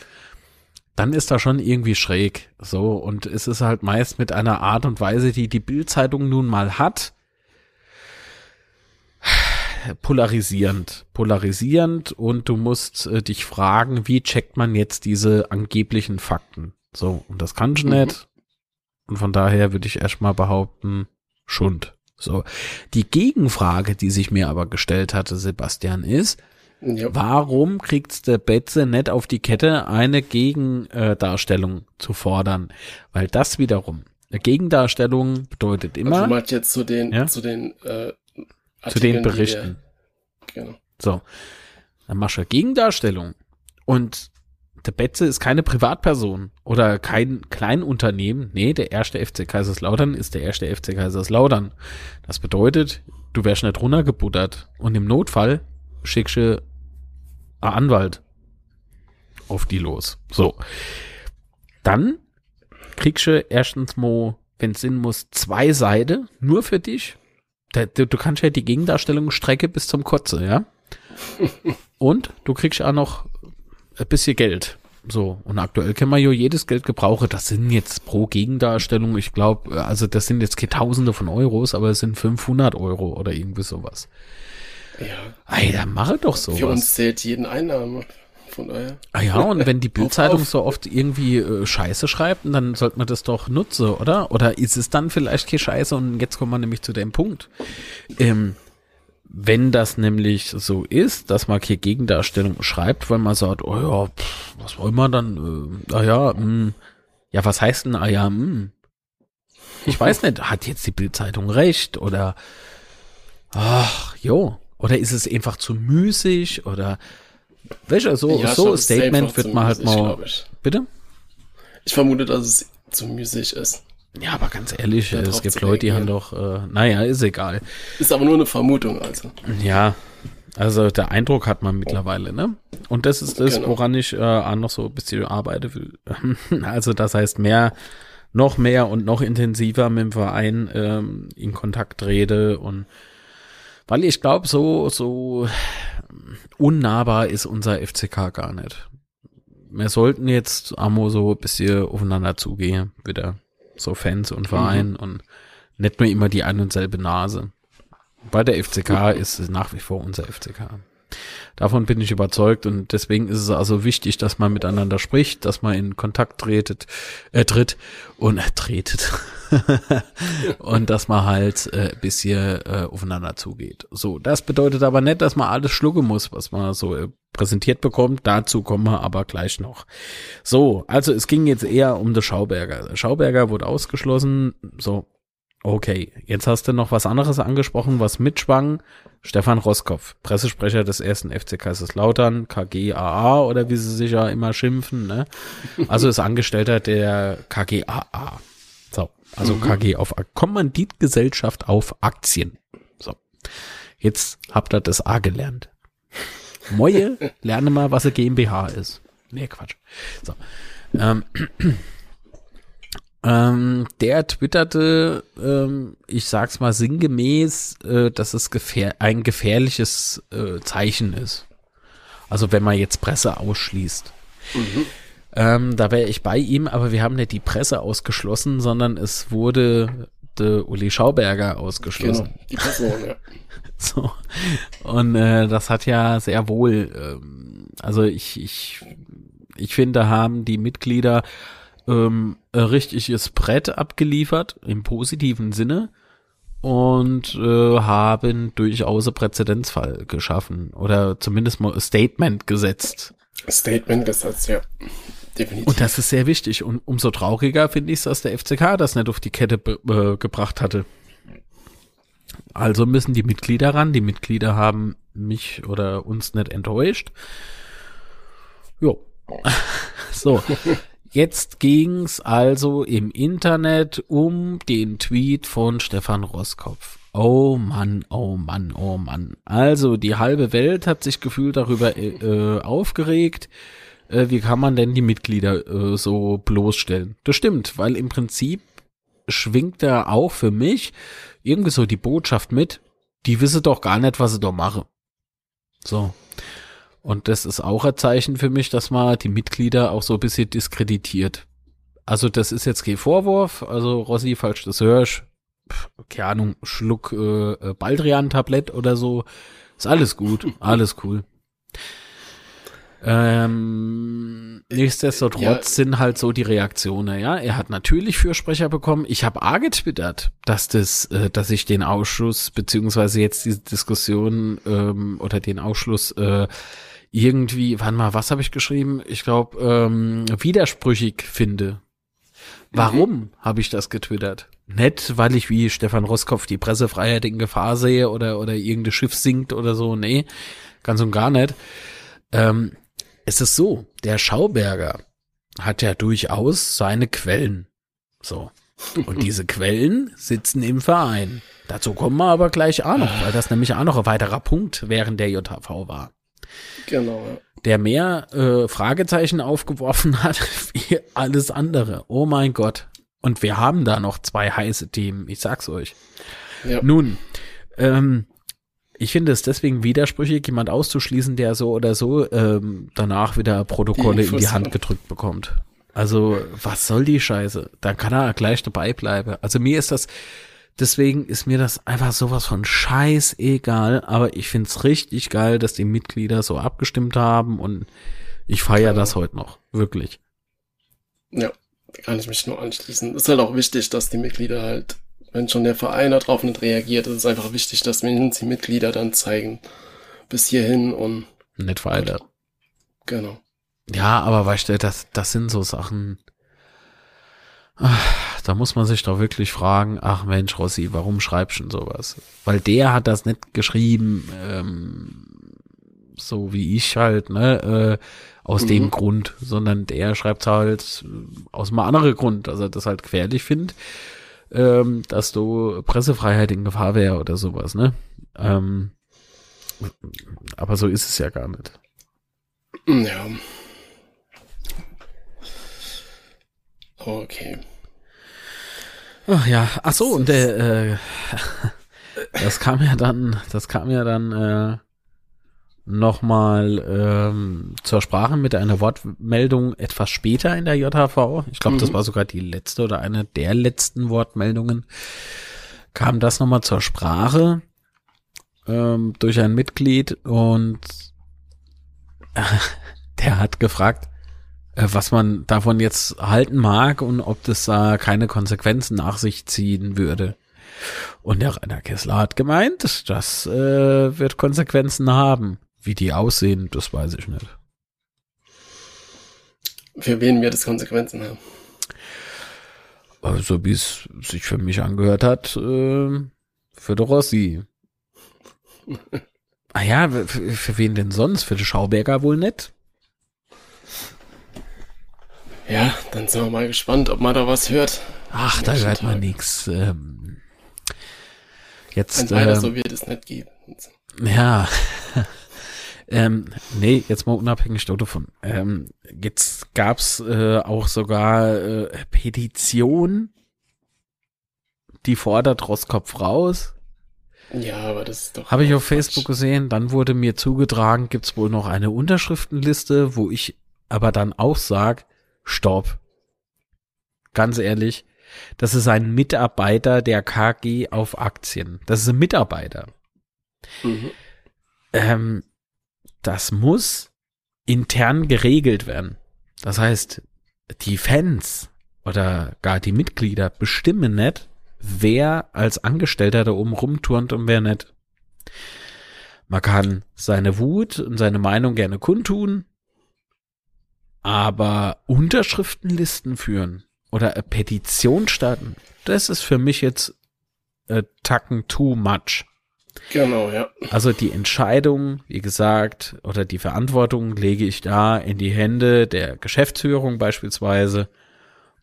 dann ist da schon irgendwie schräg. So, und es ist halt meist mit einer Art und Weise, die die Bildzeitung nun mal hat, polarisierend. Polarisierend und du musst äh, dich fragen, wie checkt man jetzt diese angeblichen Fakten? So, und das kannst du mhm. nicht. Und von daher würde ich erstmal behaupten, Schund. So. Die Gegenfrage, die sich mir aber gestellt hatte, Sebastian, ist, ja. Warum kriegt's der Betze nicht auf die Kette, eine Gegendarstellung zu fordern? Weil das wiederum, eine Gegendarstellung bedeutet immer. Also du meinst jetzt zu den, ja? zu den, äh, Artikeln, zu den Berichten. Wir, genau. So. Dann machst du eine Gegendarstellung. Und der Betze ist keine Privatperson oder kein Kleinunternehmen. Nee, der erste FC Kaiserslautern ist der erste FC Kaiserslautern. Das bedeutet, du wärst nicht runtergebuttert. Und im Notfall schickst du Anwalt auf die los. So. Dann kriegst du erstens mal, wenn es Sinn muss, zwei Seiten nur für dich. Du, du kannst ja die Gegendarstellung strecke bis zum Kotze, ja? Und du kriegst auch noch ein bisschen Geld. So, und aktuell können wir ja jedes Geld gebrauchen. Das sind jetzt pro Gegendarstellung, ich glaube, also das sind jetzt keine Tausende von Euros, aber es sind 500 Euro oder irgendwie sowas. Ja. Ey, dann mache doch so. Für uns zählt jeden Einnahme. Von daher. Ah ja, und wenn die Bildzeitung so oft irgendwie äh, Scheiße schreibt, dann sollte man das doch nutzen, oder? Oder ist es dann vielleicht keine Scheiße? Und jetzt kommen wir nämlich zu dem Punkt. Ähm, wenn das nämlich so ist, dass man hier Gegendarstellung schreibt, weil man sagt, oh ja, pff, was wollen wir dann? Äh, ah ja, mh. Hm. ja, was heißt denn, ah ja, mh. Hm. Ich weiß nicht, hat jetzt die Bildzeitung recht oder ach, jo, oder ist es einfach zu müßig oder welcher so Ja, so ein Statement wird man halt müßig, mal glaub Ich. bitte? ich vermute, dass es zu müßig ist. Ja, aber ganz ehrlich, Da es gibt Leute, die haben doch, äh, naja, ist egal. Ist aber nur eine Vermutung, also. Ja, also der Eindruck hat man mittlerweile, ne? Und das ist das, Genau. woran ich äh, auch noch so ein bisschen arbeite will. Also das heißt mehr, noch mehr und noch intensiver mit dem Verein ähm, in Kontakt rede und weil ich glaube, so, so unnahbar ist unser FCK gar nicht. Wir sollten jetzt Amo so ein bisschen aufeinander zugehen, wieder. So Fans und Verein und nicht nur immer die ein und selbe Nase. Bei der FCK ist es nach wie vor unser FCK. Davon bin ich überzeugt und deswegen ist es also wichtig, dass man miteinander spricht, dass man in Kontakt tretet, äh, tritt und äh, tretet und dass man halt äh, ein bisschen äh, aufeinander zugeht. So, das bedeutet aber nicht, dass man alles schlucken muss, was man so äh, präsentiert bekommt. Dazu kommen wir aber gleich noch. So, also es ging jetzt eher um den Schauberger. Schauberger wurde ausgeschlossen. So, okay. Jetzt hast du noch was anderes angesprochen, was mitschwang. Stefan Roskopf, Pressesprecher des ersten FC Kaiserslautern, KGAA oder wie sie sich ja immer schimpfen, ne? Also ist Angestellter der KGAA. So, also KG auf Kommanditgesellschaft auf Aktien. So. Jetzt habt ihr das A gelernt. Moje, lerne mal, was eine GmbH ist. Nee, Quatsch. So. Ähm, ähm, der twitterte, ähm, ich sag's mal sinngemäß, äh, dass es gefähr ein gefährliches äh, Zeichen ist. Also wenn man jetzt Presse ausschließt. Ähm, da wäre ich bei ihm, aber wir haben nicht die Presse ausgeschlossen, sondern es wurde der Uli Schauberger ausgeschlossen. Genau, die Person, ja. So. Und äh, das hat ja sehr wohl, ähm, also ich, ich, ich finde, haben die Mitglieder ähm, richtiges Brett abgeliefert, im positiven Sinne, und äh, haben durchaus einen Präzedenzfall geschaffen oder zumindest mal ein Statement gesetzt. Statement gesetzt, ja. Definitiv. Und das ist sehr wichtig. Und umso trauriger finde ich es, dass der FCK das nicht auf die Kette äh, gebracht hatte. Also müssen die Mitglieder ran. Die Mitglieder haben mich oder uns nicht enttäuscht. Jo. So. Jetzt ging's also im Internet um den Tweet von Stefan Roskopf. Oh Mann, oh Mann, oh Mann. Also die halbe Welt hat sich gefühlt darüber äh, aufgeregt. Äh, wie kann man denn die Mitglieder äh, so bloßstellen? Das stimmt, weil im Prinzip schwingt da auch für mich irgendwie so die Botschaft mit, die wisse doch gar nicht, was sie da mache. So. Und das ist auch ein Zeichen für mich, dass man die Mitglieder auch so ein bisschen diskreditiert. Also das ist jetzt kein Vorwurf, also Rossi, falls du das hörst, keine Ahnung, Schluck äh, Baldrian-Tablett oder so, ist alles gut, alles cool. Ähm, nichtsdestotrotz Ja. sind halt so die Reaktionen, ja. Er hat natürlich Fürsprecher bekommen. Ich habe A getwittert, dass das, äh, dass ich den Ausschuss, beziehungsweise jetzt diese Diskussion ähm, oder den Ausschluss äh, irgendwie, wann mal, was habe ich geschrieben? Ich glaube, ähm, widersprüchig finde. Warum habe ich das getwittert? Nicht, weil ich wie Stefan Roskopf die Pressefreiheit in Gefahr sehe oder, oder irgendein Schiff sinkt oder so. Nee, ganz und gar nicht. Ähm, es ist so, der Schauberger hat ja durchaus seine Quellen. So. Und diese Quellen sitzen im Verein. Dazu kommen wir aber gleich auch noch, weil das nämlich auch noch ein weiterer Punkt während der JHV war Genau, der mehr äh, Fragezeichen aufgeworfen hat wie alles andere. Oh mein Gott. Und wir haben da noch zwei heiße Themen, ich sag's euch. ja. Nun, ähm, ich finde es deswegen widersprüchlich, jemand auszuschließen, der so oder so ähm, danach wieder Protokolle Die in die Hand gedrückt bekommt. Also, was soll die Scheiße? Dann kann er gleich dabei bleiben. Also mir ist das, deswegen ist mir das einfach sowas von scheißegal, aber ich find's richtig geil, dass die Mitglieder so abgestimmt haben und ich feiere das heute noch. Wirklich. Ja, kann ich mich nur anschließen. Ist halt auch wichtig, dass die Mitglieder halt wenn schon der Verein darauf nicht reagiert, ist es einfach wichtig, dass mindestens die Mitglieder dann zeigen, bis hierhin und Nicht weiter. genau. Ja, aber weißt du, das, das sind so Sachen, ach, da muss man sich doch wirklich fragen, ach Mensch, Rossi, warum schreibst du denn sowas? Weil der hat das nicht geschrieben, ähm, so wie ich halt, ne, äh, aus Mhm. dem Grund, sondern der schreibt halt aus einem anderen Grund, dass er das halt gefährlich findet, ähm, dass du Pressefreiheit in Gefahr wäre oder sowas, ne? Ähm, aber so ist es ja gar nicht. Ja. Okay. Ach ja, ach so, und der, äh, das kam ja dann, das kam ja dann äh, nochmal ähm, zur Sprache mit einer Wortmeldung etwas später in der JHV. Ich glaube, das Mhm. war sogar die letzte oder eine der letzten Wortmeldungen. Kam das nochmal zur Sprache ähm, durch ein Mitglied und der hat gefragt, äh, was man davon jetzt halten mag und ob das da keine Konsequenzen nach sich ziehen würde. Und der Rainer Kessler hat gemeint, das äh, wird Konsequenzen haben. Wie die aussehen, das weiß ich nicht. Für wen wird es Konsequenzen haben? Also wie es sich für mich angehört hat, äh, für den Rossi. ah ja, für, für wen denn sonst? Für den Schauberger wohl nicht? Ja, dann sind wir mal gespannt, ob man da was hört. Ach, da hört man nichts. Ähm, Ein jetzt, weiter ähm, so wird es nicht geben. Ja. ähm, nee, jetzt mal unabhängig davon. Ähm, jetzt gab's äh, auch sogar äh, Petition, die fordert Roskopf raus. Ja, aber das ist doch. Habe ich auf Facebook Quatsch. gesehen. Dann wurde mir zugetragen, gibt's wohl noch eine Unterschriftenliste, wo ich aber dann auch sag, stopp. Ganz ehrlich, das ist ein Mitarbeiter der KG auf Aktien. Das ist ein Mitarbeiter. Mhm. ähm, das muss intern geregelt werden. Das heißt, die Fans oder gar die Mitglieder bestimmen nicht, wer als Angestellter da oben rumturnt und wer nicht. Man kann seine Wut und seine Meinung gerne kundtun, aber Unterschriftenlisten führen oder eine Petition starten, das ist für mich jetzt äh, Tacken too much. Genau, ja. Also die Entscheidung, wie gesagt, oder die Verantwortung lege ich da in die Hände der Geschäftsführung beispielsweise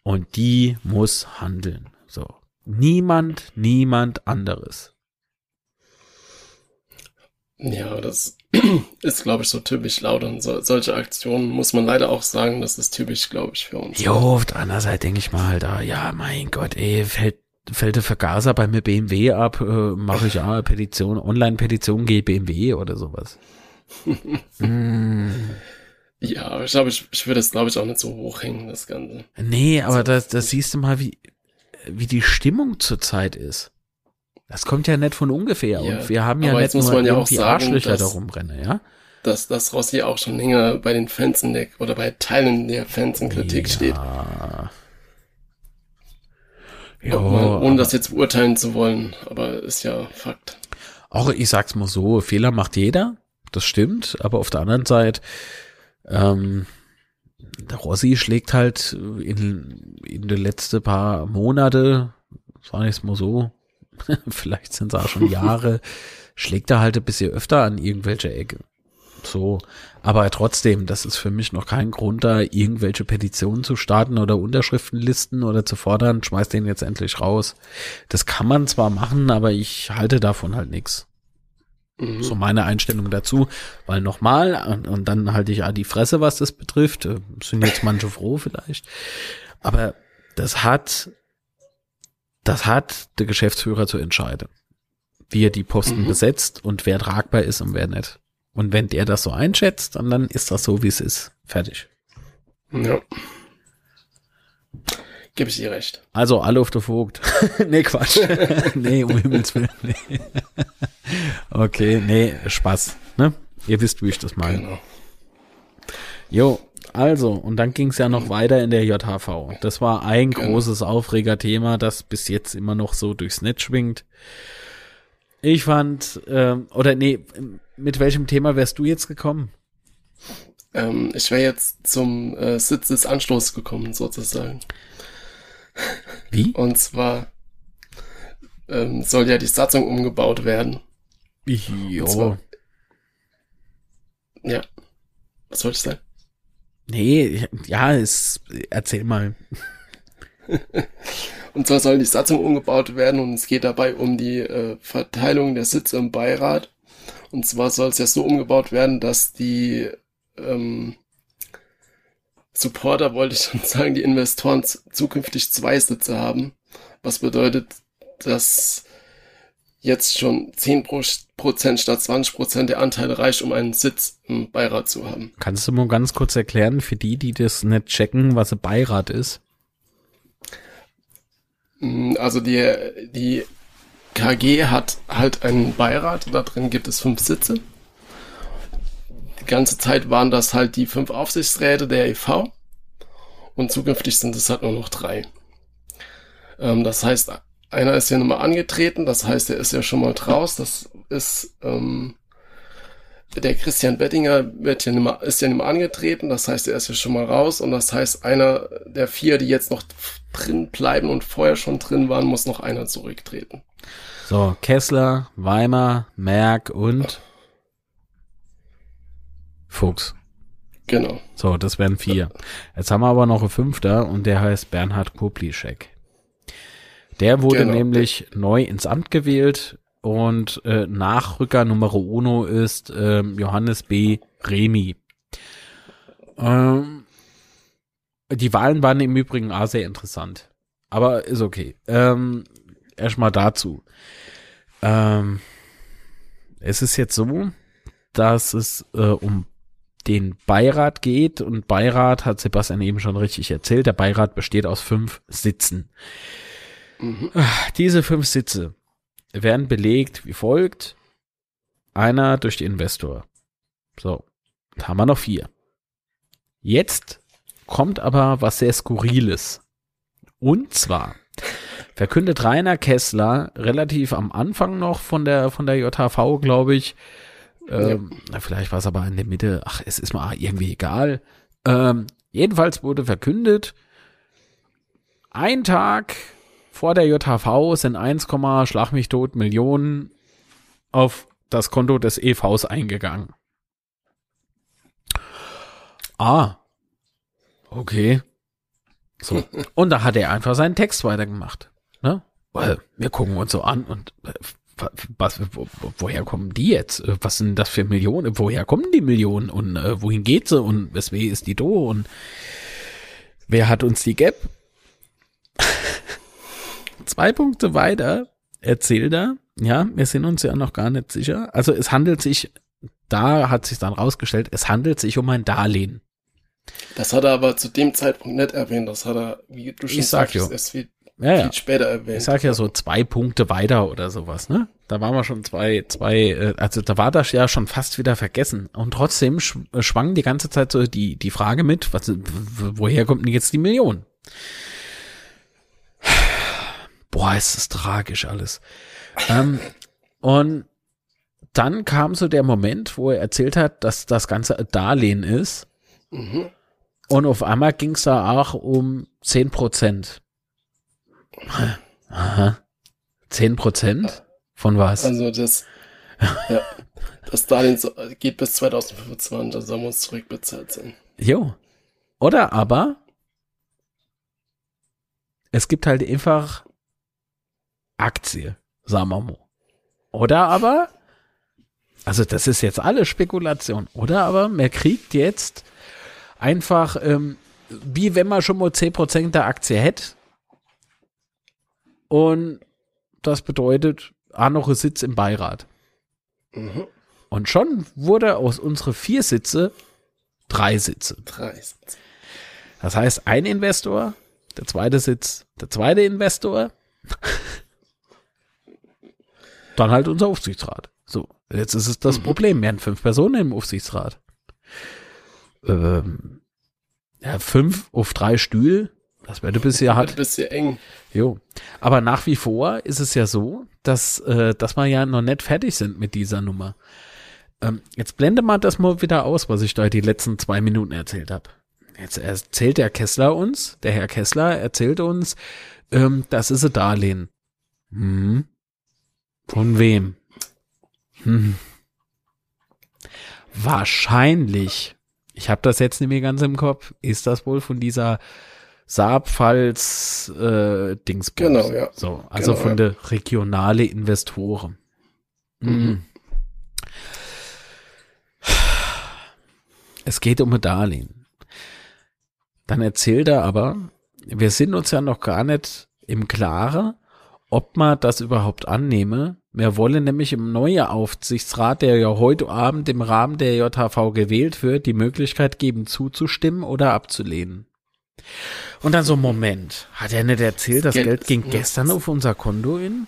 und die muss handeln. So. Niemand, niemand anderes. Ja, das ist, glaube ich, so typisch laut. Und so, solche Aktionen muss man leider auch sagen, das ist typisch, glaube ich, für uns. Jo, auf der anderen Seite denke ich mal da, ja, mein Gott, ey, fällt, fällt der Vergaser bei mir BMW ab, äh, mache ich ja Petition, Online-Petition gegen BMW oder sowas. mm, Ja, aber ich glaube, ich, ich würde es, glaube ich, auch nicht so hochhängen, das Ganze. Nee, aber da, da siehst du mal, wie, wie die Stimmung zurzeit ist. Das kommt ja nicht von ungefähr. Ja, und wir haben ja nicht jetzt muss nur man ja auch sagen, Arschlöcher dass- da rumrennen, ja? Dass, dass Rossi auch schon länger bei den Fans in der, oder bei Teilen der Fans in Kritik steht. Ja. Man, ohne das jetzt beurteilen zu wollen, aber ist ja Fakt. auch ich sag's mal so, Fehler macht jeder, das stimmt, aber auf der anderen Seite, ähm, der Rossi schlägt halt in, in den letzten paar Monate, sag ich's mal so, vielleicht sind es auch schon Jahre, schlägt er halt ein bisschen öfter an irgendwelche Ecke. So, aber trotzdem, das ist für mich noch kein Grund, da irgendwelche Petitionen zu starten oder Unterschriftenlisten oder zu fordern, schmeiß den jetzt endlich raus. Das kann man zwar machen, aber ich halte davon halt nichts. Mhm. So meine Einstellung dazu, weil nochmal, und, dann halte ich auch die Fresse, was das betrifft, äh, sind jetzt manche froh vielleicht, aber das hat, das hat der Geschäftsführer zu entscheiden, wie er die Posten Mhm. besetzt und wer tragbar ist und wer nicht. Und wenn der das so einschätzt, dann, dann ist das so, wie es ist. Fertig. Ja. Gebe ich dir recht. Also alle auf der Vogt. nee, Quatsch. nee, um Himmels Willen. Nee. okay, nee, Spaß. Ne? Ihr wisst, wie ich das meine. Genau. Jo, Also, und dann ging es ja noch weiter in der JHV. Das war ein Genau. großes Aufregerthema, das bis jetzt immer noch so durchs Netz schwingt. Ich fand, ähm, oder nee, mit welchem Thema wärst du jetzt gekommen? Ähm, ich wäre jetzt zum äh, Sitz des Anstoßes gekommen, sozusagen. Wie? Und zwar ähm, soll ja die Satzung umgebaut werden. Jo. zwar- Ja. Was soll ich sagen? Nee, ja, es, erzähl mal. Und zwar soll die Satzung umgebaut werden und es geht dabei um die äh, Verteilung der Sitze im Beirat. Und zwar soll es ja so umgebaut werden, dass die ähm, Supporter, wollte ich schon sagen, die Investoren zukünftig zwei Sitze haben. Was bedeutet, dass jetzt schon 10% statt 20% der Anteile reicht, um einen Sitz im Beirat zu haben. Kannst du mal ganz kurz erklären, für die, die das nicht checken, was ein Beirat ist? Mm, Also die, die KG hat halt einen Beirat, da drin gibt es fünf Sitze. Die ganze Zeit waren das halt die fünf Aufsichtsräte der EV und zukünftig sind es halt nur noch drei. Ähm, das heißt, einer ist ja nun mal angetreten, das heißt, er ist ja schon mal draus, das ist ähm, der Christian Bettinger wird ja nicht mehr, ist ja nicht mehr angetreten, das heißt, er ist ja schon mal raus und das heißt, einer der vier, die jetzt noch drin bleiben und vorher schon drin waren, muss noch einer zurücktreten. So, Kessler, Weimar, Merck und Fuchs. Genau. So, das wären vier. Jetzt haben wir aber noch einen Fünfter und der heißt Bernhard Kublischek. Der wurde Genau. nämlich neu ins Amt gewählt und äh, Nachrücker Nummer uno ist ähm, Johannes B. Remy. Ähm, die Wahlen waren im Übrigen auch sehr interessant. Aber ist okay. Ähm, Erstmal dazu. Ähm, es ist jetzt so, dass es äh, um den Beirat geht und Beirat hat Sebastian eben schon richtig erzählt. Der Beirat besteht aus fünf Sitzen. Mhm. Diese fünf Sitze werden belegt wie folgt. Einer durch den Investor. So, da haben wir noch vier. Jetzt kommt aber was sehr Skurriles. Und zwar verkündet Rainer Kessler relativ am Anfang noch von der, von der JHV, glaube ich, ähm, na, vielleicht war es aber in der Mitte, ach, es ist mal irgendwie egal. Ähm, jedenfalls wurde verkündet, ein Tag vor der JHV sind 1, Schlag mich tot Millionen auf das Konto des EVs eingegangen. Ah. Okay. So. Und da hat er einfach seinen Text weitergemacht. Ne? Weil wir gucken uns so an und äh, wa- was, wo, wo- woher kommen die jetzt? Äh, Was sind das für Millionen? Woher kommen die Millionen? Und äh, wohin geht sie? Und weswegen ist die do? Und wer hat uns die Gap? Zwei Punkte weiter erzählt er, ja, wir sind uns ja noch gar nicht sicher. Also es handelt sich, da hat sich dann rausgestellt, es handelt sich um ein Darlehen. Das hat er aber zu dem Zeitpunkt nicht erwähnt. Das hat er, wie du schon Ich sag erst viel, Ja, ja. viel später erwähnt. Ich sag ja so zwei Punkte weiter oder sowas, ne? Da waren wir schon zwei, zwei, äh, also da war das ja schon fast wieder vergessen. Und trotzdem sch schwang die ganze Zeit so die, die Frage mit, was, woher kommt denn jetzt die Million? Boah, ist das tragisch alles. ähm, und dann kam so der Moment, wo er erzählt hat, dass das Ganze ein Darlehen ist. Mhm. Und auf einmal ging es da auch um 10 Prozent. Aha. 10 Prozent? Von was? Also das, ja, das Darlehen geht bis 2025, also muss zurückbezahlt sein. Jo. Oder aber es gibt halt einfach Aktie, sagen wir mal. Oder aber, also das ist jetzt alle Spekulation, oder aber man kriegt jetzt einfach, ähm, wie wenn man schon mal 10% der Aktie hätte. Und das bedeutet, auch noch ein Sitz im Beirat. Mhm. Und schon wurde aus unsere vier Sitze drei Sitze. Drei Sitze. Das heißt, ein Investor, der zweite Sitz, der zweite Investor, dann halt unser Aufsichtsrat. So, jetzt ist es das Problem, wir haben fünf Personen im Aufsichtsrat. Ähm, Ja, fünf auf drei Stühle, das wäre ein bisschen hart. Ein bisschen eng. Jo. Aber nach wie vor ist es ja so, dass, äh, dass wir ja noch nicht fertig sind mit dieser Nummer. Ähm, jetzt blende mal das mal wieder aus, was ich da die letzten zwei Minuten erzählt habe. Jetzt erzählt der Kessler uns, der Herr Kessler erzählt uns, ähm, das ist ein Darlehen. Hm. Von wem? Hm. Wahrscheinlich, ich habe das jetzt nicht mehr ganz im Kopf, ist das wohl von dieser Saarpfalz äh, Dingsbums. Genau, ja. So, also Genau, von ja. der regionale Investoren. Mhm. Es geht um ein Darlehen. Dann erzählt er aber, wir sind uns ja noch gar nicht im Klaren, ob man das überhaupt annehme. Wir wollen nämlich im neuen Aufsichtsrat, der ja heute Abend im Rahmen der JHV gewählt wird, die Möglichkeit geben, zuzustimmen oder abzulehnen. Und dann so, Moment, hat er nicht erzählt, das Geld Geld ging gestern auf unser Konto in?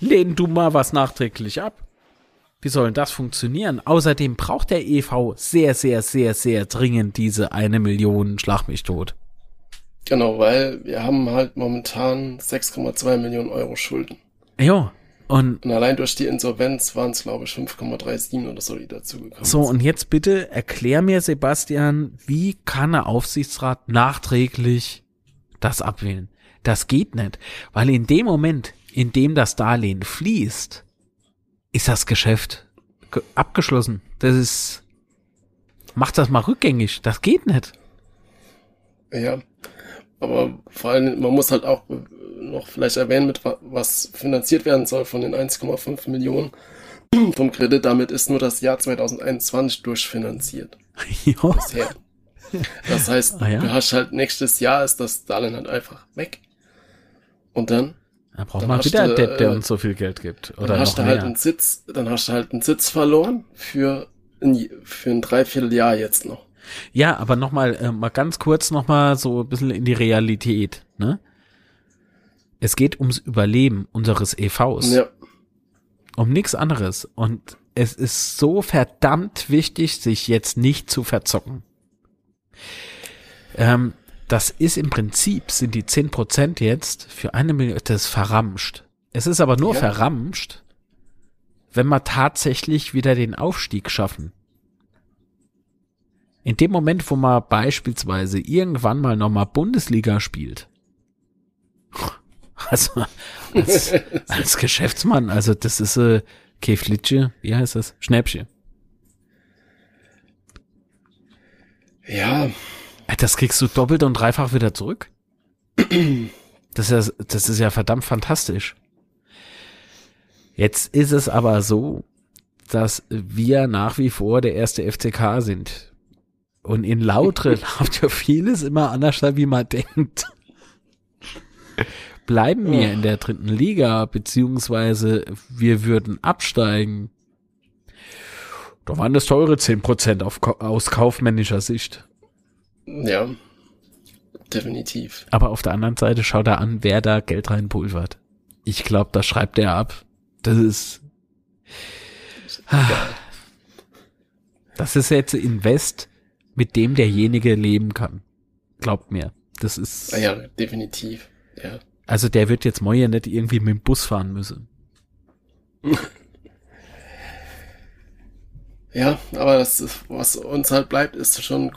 Lehn du mal was nachträglich ab. Wie soll denn das funktionieren? Außerdem braucht der EV sehr, sehr, sehr, sehr dringend diese eine Million Schlag mich tot. Genau, weil wir haben halt momentan 6,2 Millionen Euro Schulden. Ja, und Und allein durch die Insolvenz waren es, glaube ich, 5,37 oder so, die dazugekommen so, und jetzt bitte erklär mir, Sebastian, wie kann der Aufsichtsrat nachträglich das abwählen? Das geht nicht, weil in dem Moment, in dem das Darlehen fließt, ist das Geschäft ge- abgeschlossen. Das ist, macht das mal rückgängig. Das geht nicht. Ja. Aber vor allem, man muss halt auch äh, noch vielleicht erwähnen, mit wa- was finanziert werden soll von den 1,5 Millionen vom Kredit. Damit ist nur das Jahr 2021 durchfinanziert ja. bisher. Das heißt, Ah, ja? du hast halt nächstes Jahr ist das Darlehen halt einfach weg. Und dann, Da braucht Dann man hast wieder einen Depp, der äh, uns so viel Geld gibt. dann Oder hast noch du halt einen Sitz, dann hast du halt einen Sitz verloren für ein, für ein Dreivierteljahr jetzt noch. Ja, aber nochmal, äh, mal ganz kurz nochmal so ein bisschen in die Realität, ne? Es geht ums Überleben unseres EVs. Ja, Um nichts anderes. Und es ist so verdammt wichtig, sich jetzt nicht zu verzocken. Ähm, das ist im Prinzip, sind die 10% jetzt für eine Million, das ist verramscht. Es ist aber nur Ja. verramscht, wenn wir tatsächlich wieder den Aufstieg schaffen. In dem Moment, wo man beispielsweise irgendwann mal nochmal Bundesliga spielt. Also, als, als Geschäftsmann, also das ist äh, Käflitsche, wie heißt das? Schnäppchen. ja, Äh, Das kriegst du doppelt und dreifach wieder zurück. Das ist, ja, das ist ja verdammt fantastisch. Jetzt ist es aber so, dass wir nach wie vor der erste FCK sind. Und in Lautre läuft ja vieles immer anders, wie man denkt. Bleiben wir in der dritten Liga, beziehungsweise wir würden absteigen. Da waren das teure 10% auf, aus kaufmännischer Sicht. ja, definitiv. Aber auf der anderen Seite schaut er an, wer da Geld reinpulvert. Ich glaube, das schreibt er ab. Das ist. Das ist jetzt Invest, mit dem derjenige leben kann. Glaubt mir. Das ist. Ah ja, definitiv. Ja. Also der wird jetzt morgen nicht irgendwie mit dem Bus fahren müssen. Ja, aber das ist, was uns halt bleibt, ist schon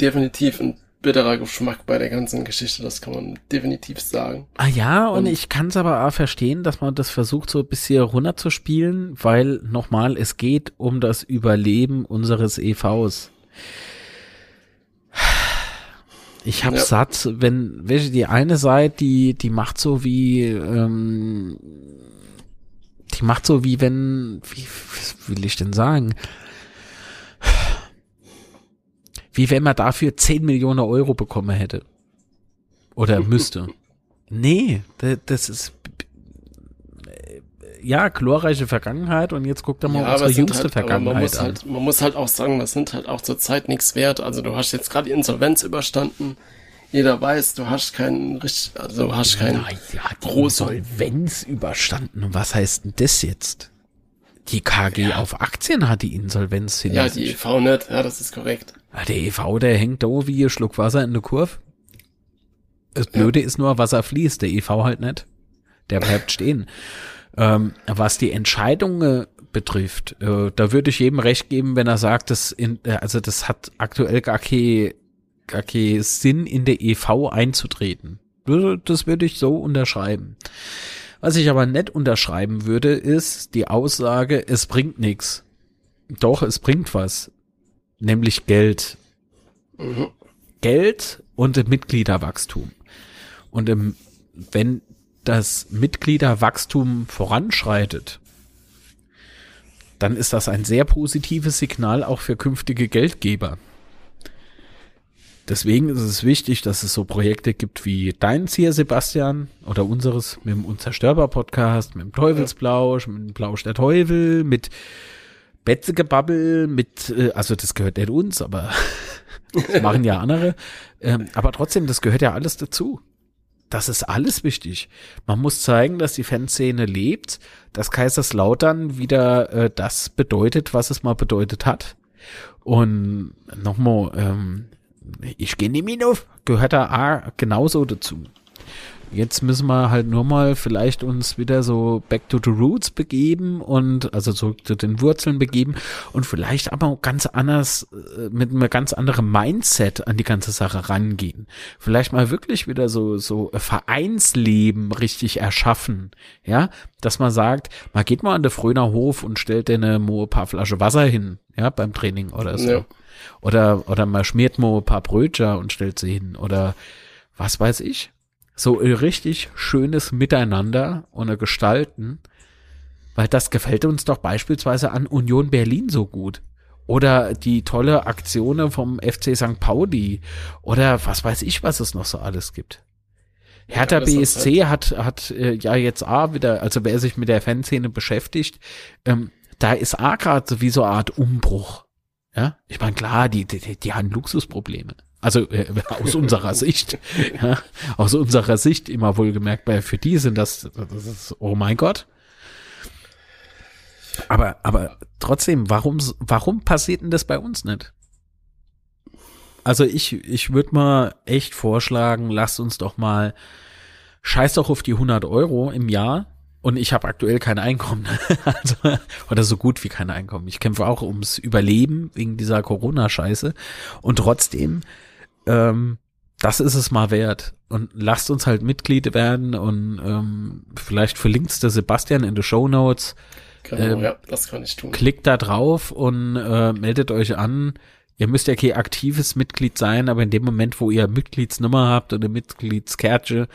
definitiv ein bitterer Geschmack bei der ganzen Geschichte. Das kann man definitiv sagen. Ah ja, und, Und- ich kann es aber auch verstehen, dass man das versucht so ein bisschen runterzuspielen, weil nochmal, es geht um das Überleben unseres EVs. Ich hab Ja. satt, wenn, welche die eine Seite, die, die macht so wie, ähm, die macht so wie wenn, wie, will ich denn sagen? Wie wenn man dafür 10 Millionen Euro bekommen hätte. Oder müsste. Nee, da- das ist ja glorreiche Vergangenheit und jetzt guckt er mal ja, unsere jüngste halt, aber man Vergangenheit muss an. halt, man muss halt auch sagen, das sind halt auch zur Zeit nichts wert. Also du hast jetzt gerade die Insolvenz überstanden. Jeder weiß, du hast keinen richtig, also hast keinen ja, großen- Insolvenz überstanden. Und was heißt denn das jetzt? Die KG ja. auf Aktien hat die Insolvenz hin. Ja, die EV nicht. Ja, das ist korrekt. Ja, der EV, der hängt da wie ein Schluck Wasser in der Kurve. Das Blöde ja. ist nur, Wasser fließt, der EV halt nicht. Der bleibt stehen. Ähm, was die Entscheidungen betrifft, äh, da würde ich jedem recht geben, wenn er sagt, das in, äh, also das hat aktuell gar kein, gar kein Sinn, in der EV einzutreten. Das würde ich so unterschreiben. Was ich aber nicht unterschreiben würde, ist die Aussage, es bringt nichts. Doch, es bringt was. Nämlich Geld. Mhm. Geld und Mitgliederwachstum. Und im, wenn das Mitgliederwachstum voranschreitet, dann ist das ein sehr positives Signal auch für künftige Geldgeber. Deswegen ist es wichtig, dass es so Projekte gibt wie deins hier, Sebastian, oder unseres mit dem Unzerstörbar-Podcast, mit dem Teufelsblausch, mit dem Blausch der Teufel, mit Betzegebabbel, mit, äh, also das gehört nicht uns, aber das machen ja andere. Ähm, aber trotzdem, das gehört ja alles dazu. Das ist alles wichtig. Man muss zeigen, dass die Fanszene lebt, dass Kaiserslautern wieder äh, das bedeutet, was es mal bedeutet hat. Und nochmal, ähm, ich gehe nicht auf, gehört da genauso dazu. Jetzt müssen wir halt nur mal vielleicht uns wieder so back to the roots begeben und also zurück zu den Wurzeln begeben und vielleicht aber ganz anders äh, mit einem ganz anderen Mindset an die ganze Sache rangehen. Vielleicht mal wirklich wieder so so Vereinsleben richtig erschaffen, ja, dass man sagt, man geht mal an der Fröner Hof und stellt dir eine Mo paar Flasche Wasser hin, ja, beim Training oder so. Ja. Oder oder man schmiert mal ein paar Brötchen und stellt sie hin oder was weiß ich so richtig schönes Miteinander und Gestalten, weil das gefällt uns doch beispielsweise an Union Berlin so gut. Oder die tolle Aktionen vom FC St. Pauli. Oder was weiß ich, was es noch so alles gibt. Hertha ja, BSC halt hat, hat äh, ja jetzt A wieder, also wer sich mit der Fanszene beschäftigt, ähm, da ist A gerade so wie so eine Art Umbruch. Ja, ich meine, klar, die, die, die haben Luxusprobleme. Also äh, aus unserer Sicht, ja, aus unserer Sicht immer wohlgemerkt, weil für die sind das, das ist, oh mein Gott. Aber, aber trotzdem, warum, warum passiert denn das bei uns nicht? Also ich, ich würde mal echt vorschlagen, lasst uns doch mal, scheiß doch auf die 100 Euro im Jahr. Und ich habe aktuell kein Einkommen. also, oder so gut wie kein Einkommen. Ich kämpfe auch ums Überleben wegen dieser Corona-Scheiße. Und trotzdem ähm, das ist es mal wert. Und lasst uns halt Mitglied werden und ähm, vielleicht verlinkt der Sebastian in den Show Notes. Genau, ähm, ja, das kann ich tun. Klickt da drauf und äh, meldet euch an. Ihr müsst ja kein aktives Mitglied sein, aber in dem Moment, wo ihr Mitgliedsnummer habt oder Mitgliedskärtche,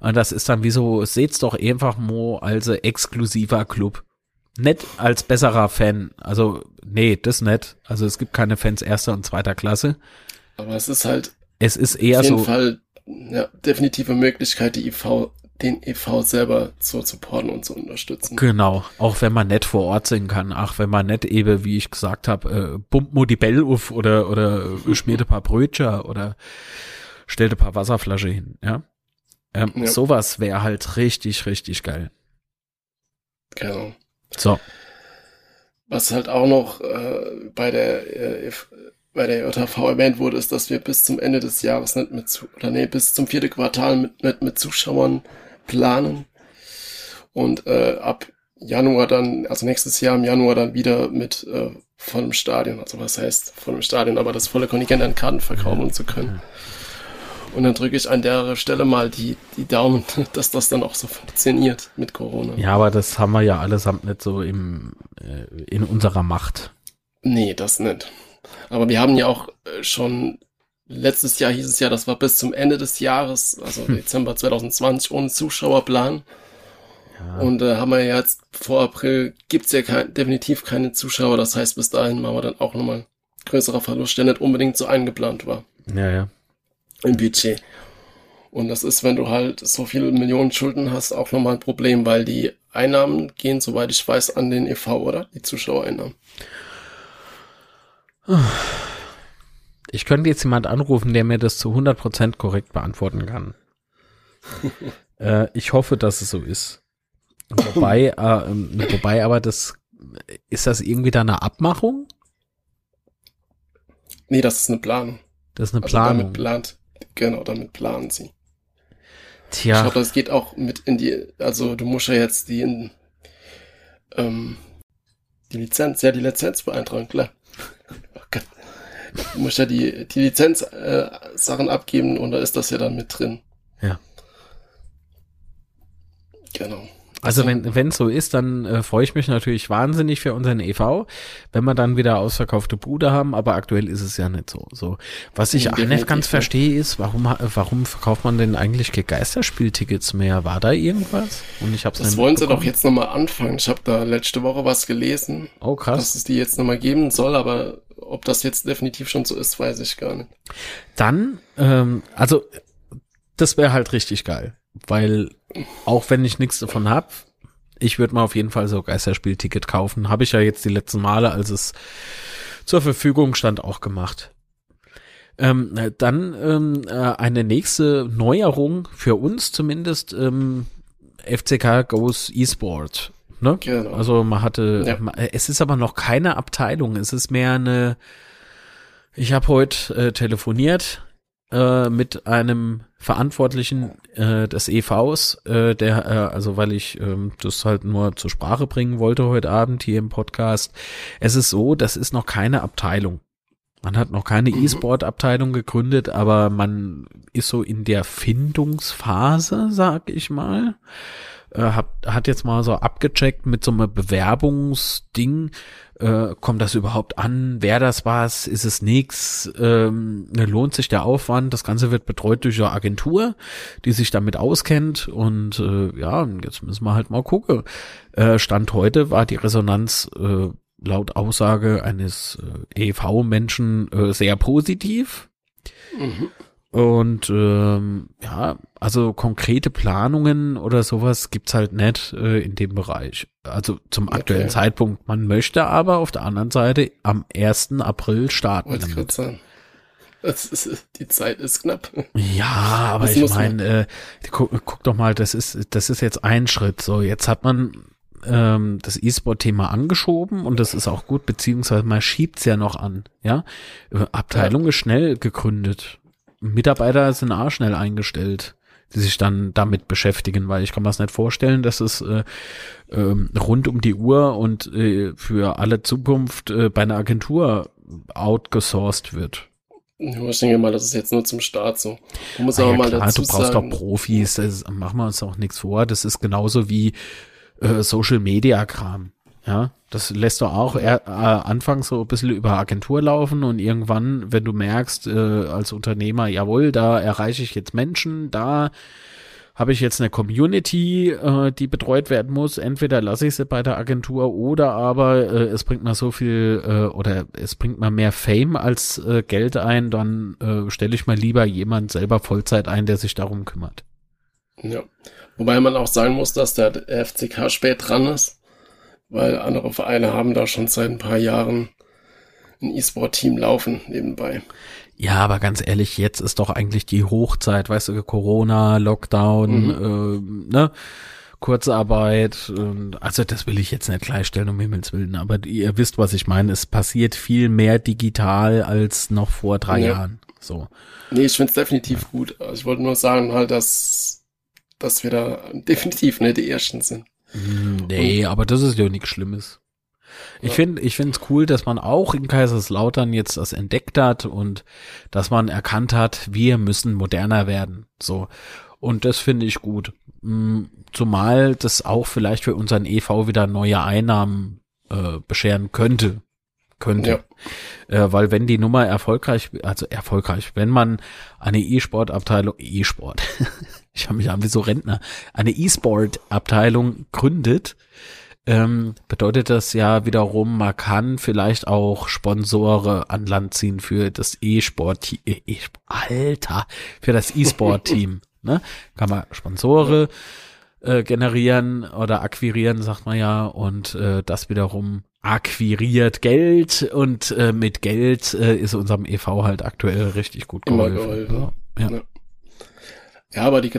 und das ist dann wie so, seht's doch einfach mal als exklusiver Club. Nett als besserer Fan. Also, nee, das nicht. Also es gibt keine Fans erster und zweiter Klasse. Aber es ist halt. Es ist eher auf jeden so. Fall ja, definitive Möglichkeit, die EV, den EV selber zu supporten und zu unterstützen. Genau. Auch wenn man nicht vor Ort singen kann. Ach, wenn man nicht eben, wie ich gesagt habe, äh, pumpt mo die Bell auf oder, oder schmiert ein paar Brötchen oder stellt ein paar Wasserflasche hin, ja. Ähm, ja. Sowas wäre halt richtig, richtig geil. Genau. So. Was halt auch noch äh, bei der äh, bei der JV erwähnt wurde, ist, dass wir bis zum Ende des Jahres nicht mit, oder nee, bis zum vierten Quartal mit, mit, mit Zuschauern planen. Und äh, ab Januar dann, also nächstes Jahr im Januar dann wieder mit äh, vollem Stadion. Also was heißt vollem Stadion, aber das volle Kontingent an Karten verkaufen zu können. Und dann drücke ich an der Stelle mal die, die Daumen, dass das dann auch so funktioniert mit Corona. Ja, aber das haben wir ja allesamt nicht so im, äh, in unserer Macht. Nee, das nicht. Aber wir haben ja auch äh, schon letztes Jahr hieß es ja, das war bis zum Ende des Jahres, also hm. Dezember 2020, ohne Zuschauerplan. Ja. Und äh, haben wir ja jetzt vor April gibt's ja kein, definitiv keine Zuschauer. Das heißt, bis dahin machen wir dann auch nochmal größerer Verlust, der nicht unbedingt so eingeplant war. Ja, ja. Im Budget. Und das ist, wenn du halt so viele Millionen Schulden hast, auch nochmal ein Problem, weil die Einnahmen gehen, soweit ich weiß, an den EV, oder? Die Zuschauereinnahmen. Ich könnte jetzt jemand anrufen, der mir das zu 100% korrekt beantworten kann. äh, ich hoffe, dass es so ist. Wobei, äh, wobei aber das ist das irgendwie da eine Abmachung? Nee, das ist eine Planung. Das ist eine Also Planung. damit plant, genau, damit planen sie. Ich Tja, glaube, das geht auch mit in die, also du musst ja jetzt die, in, ähm, die Lizenz, ja, die Lizenz beeintragen, klar. Du musst ja die, die Lizenz, äh, Sachen abgeben und da ist das ja dann mit drin. Ja. Genau. Also wenn wenn so ist, dann äh, freue ich mich natürlich wahnsinnig für unseren EV, wenn wir dann wieder ausverkaufte Bude haben, aber aktuell ist es ja nicht so. So, was ich auch nicht ganz verstehe ist, warum warum verkauft man denn eigentlich Geisterspieltickets mehr? War da irgendwas? Und ich hab's Das wollen sie doch jetzt nochmal anfangen. Ich habe da letzte Woche was gelesen, Oh krass. dass es die jetzt nochmal geben soll, aber ob das jetzt definitiv schon so ist, weiß ich gar nicht. Dann, ähm, also das wäre halt richtig geil, weil auch wenn ich nichts davon hab, ich würde mal auf jeden Fall so Geisterspielticket kaufen. Habe ich ja jetzt die letzten Male, als es zur Verfügung stand, auch gemacht. Ähm, äh, dann ähm, äh, eine nächste Neuerung für uns zumindest, ähm, FCK Goes eSport. Ne? Genau. Also man hatte, Ja. ma- es ist aber noch keine Abteilung, es ist mehr eine, ich habe heute äh, telefoniert äh, mit einem Verantwortlichen äh, des EVs, äh, der, äh, also weil ich ähm, das halt nur zur Sprache bringen wollte heute Abend hier im Podcast. Es ist so, das ist noch keine Abteilung. Man hat noch keine Mhm. E-Sport-Abteilung gegründet, aber man ist so in der Findungsphase, sag ich mal. Äh, hat, hat jetzt mal so abgecheckt mit so einem Bewerbungsding. Äh, kommt das überhaupt an? Wäre das was? Ist es nix? Ähm, lohnt sich der Aufwand? Das Ganze wird betreut durch eine Agentur, die sich damit auskennt. Und äh, ja, jetzt müssen wir halt mal gucken. Äh, Stand heute war die Resonanz äh, laut Aussage eines äh, EV-Menschen äh, sehr positiv. Mhm. Und ähm, ja, also konkrete Planungen oder sowas gibt's halt nicht äh, in dem Bereich. Also zum Okay. aktuellen Zeitpunkt. Man möchte aber auf der anderen Seite am 1. April starten. Wollte damit. sagen. Das ist, die Zeit ist knapp. Ja, aber Das ich meine, äh, guck, guck doch mal, das ist, das ist jetzt ein Schritt. So, jetzt hat man ähm, das E-Sport-Thema angeschoben und das ist auch gut, beziehungsweise man schiebt's ja noch an. Ja, Äh, Abteilung ist schnell gegründet. Mitarbeiter sind auch schnell eingestellt, die sich dann damit beschäftigen, weil ich kann mir das nicht vorstellen, dass es äh, ähm, rund um die Uhr und äh, für alle Zukunft äh, bei einer Agentur outgesourced wird. Ich denke mal, das ist jetzt nur zum Start so. Man muss Ah ja, mal klar, dazu du brauchst sagen, doch Profis, das machen wir uns auch nichts vor. Das ist genauso wie äh, Social Media Kram. Ja, das lässt du auch eher, äh, anfangs so ein bisschen über Agentur laufen und irgendwann, wenn du merkst, äh, als Unternehmer, jawohl, da erreiche ich jetzt Menschen, da habe ich jetzt eine Community, äh, die betreut werden muss. Entweder lasse ich sie bei der Agentur oder aber äh, es bringt mir so viel äh, oder es bringt mir mehr Fame als äh, Geld ein, dann äh, stelle ich mal lieber jemand selber Vollzeit ein, der sich darum kümmert. Ja. Wobei man auch sagen muss, dass der FCK spät dran ist, weil andere Vereine haben da schon seit ein paar Jahren ein E-Sport-Team laufen nebenbei. Ja, aber ganz ehrlich, jetzt ist doch eigentlich die Hochzeit, weißt du, Corona, Lockdown, ähm, ne? Kurzarbeit, und, also das will ich jetzt nicht gleichstellen, um Himmels Willen, aber ihr wisst, was ich meine. Es passiert viel mehr digital als noch vor drei Ja. Jahren. So. Nee, ich find's definitiv gut. Also ich wollte nur sagen halt, dass, dass wir da definitiv nicht die Ersten sind. Nee, aber das ist ja nichts Schlimmes. Ich Ja. finde, ich finde es cool, dass man auch in Kaiserslautern jetzt das entdeckt hat und dass man erkannt hat, wir müssen moderner werden. So. Und das finde ich gut. Mm, Zumal das auch vielleicht für unseren EV wieder neue Einnahmen äh, bescheren könnte. Könnte. Äh, weil wenn die Nummer erfolgreich, also erfolgreich, wenn man eine E-Sport-Abteilung, E-Sport, ich habe mich an wie so Rentner, eine E-Sport-Abteilung gründet, ähm, bedeutet das ja wiederum, man kann vielleicht auch Sponsore an Land ziehen für das E-Sport, e e Alter, für das E-Sport-Team. ne? Kann man Sponsore äh, generieren oder akquirieren, sagt man ja, und äh, das wiederum akquiriert Geld und äh, mit Geld äh, ist unserem EV halt aktuell richtig gut geholfen. geholfen. Ja. Ja. Ja, aber die,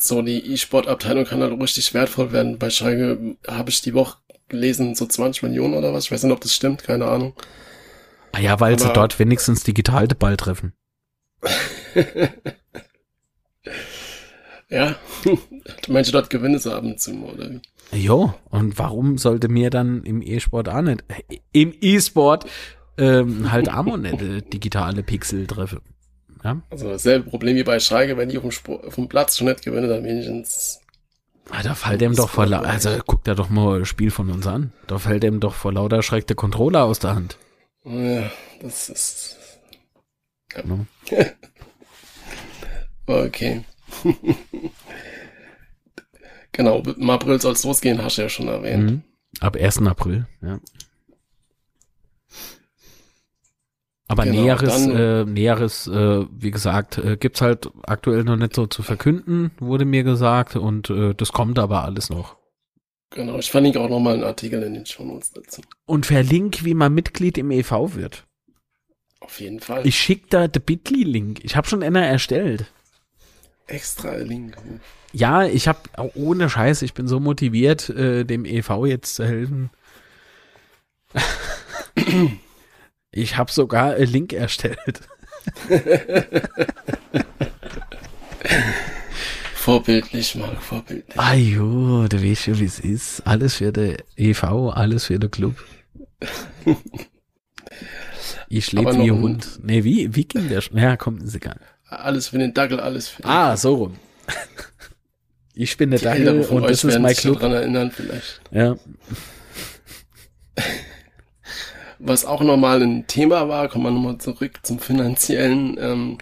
so die E-Sport-Abteilung kann halt richtig wertvoll werden. Bei Schalke habe ich die Woche gelesen, so 20 Millionen oder was. Ich weiß nicht, ob das stimmt, keine Ahnung. Ah ja, weil sie Aber- dort wenigstens digital den Ball treffen. Ja, du meinst, dort gewinnen sie ab und zu, oder wie? Jo, und warum sollte mir dann im E-Sport auch nicht, äh, im E-Sport ähm, halt auch nicht äh, digitale Pixel treffen? Ja? Also dasselbe Problem wie bei Schalke, wenn die dem Platz schon nicht gewinnen, dann wenigstens. Ah, Da fällt dem doch vor, also guck da doch mal das Spiel von uns an. Da fällt dem doch vor lauter Schreck der Controller aus der Hand. Ja, das ist. Ne? Okay. genau, im April soll es losgehen, hast du ja schon erwähnt. Mhm. Ab 1. April, ja. Aber Genau, Näheres, dann- äh, Näheres, äh, wie gesagt, äh, gibt's halt aktuell noch nicht so zu verkünden, wurde mir gesagt, und äh, das kommt aber alles noch. Genau, ich verlinke auch nochmal einen Artikel in den Show Notes dazu. Und verlink, wie man Mitglied im EV wird. Auf jeden Fall. Ich schick da den Bitly-Link. Ich habe schon einer erstellt. Extra Link. Ja, ich habe ohne Scheiß, ich bin so motiviert, äh, dem EV jetzt zu helfen. ich habe sogar einen Link erstellt. Vorbildlich, Marc, vorbildlich. Ah jo, du weißt schon, wie es ist. Alles für den EV, alles für den Club. Ich lebe wie ein- Hund. Nee, wie, wie ging der schon? Ja, komm, ist egal. Alles für den Dackel, alles für den Ah, so rum. Ich bin der Die Dackel und das ist mein Club. daran erinnern vielleicht. Ja. Was auch nochmal ein Thema war, kommen wir nochmal zurück zum finanziellen. Ähm,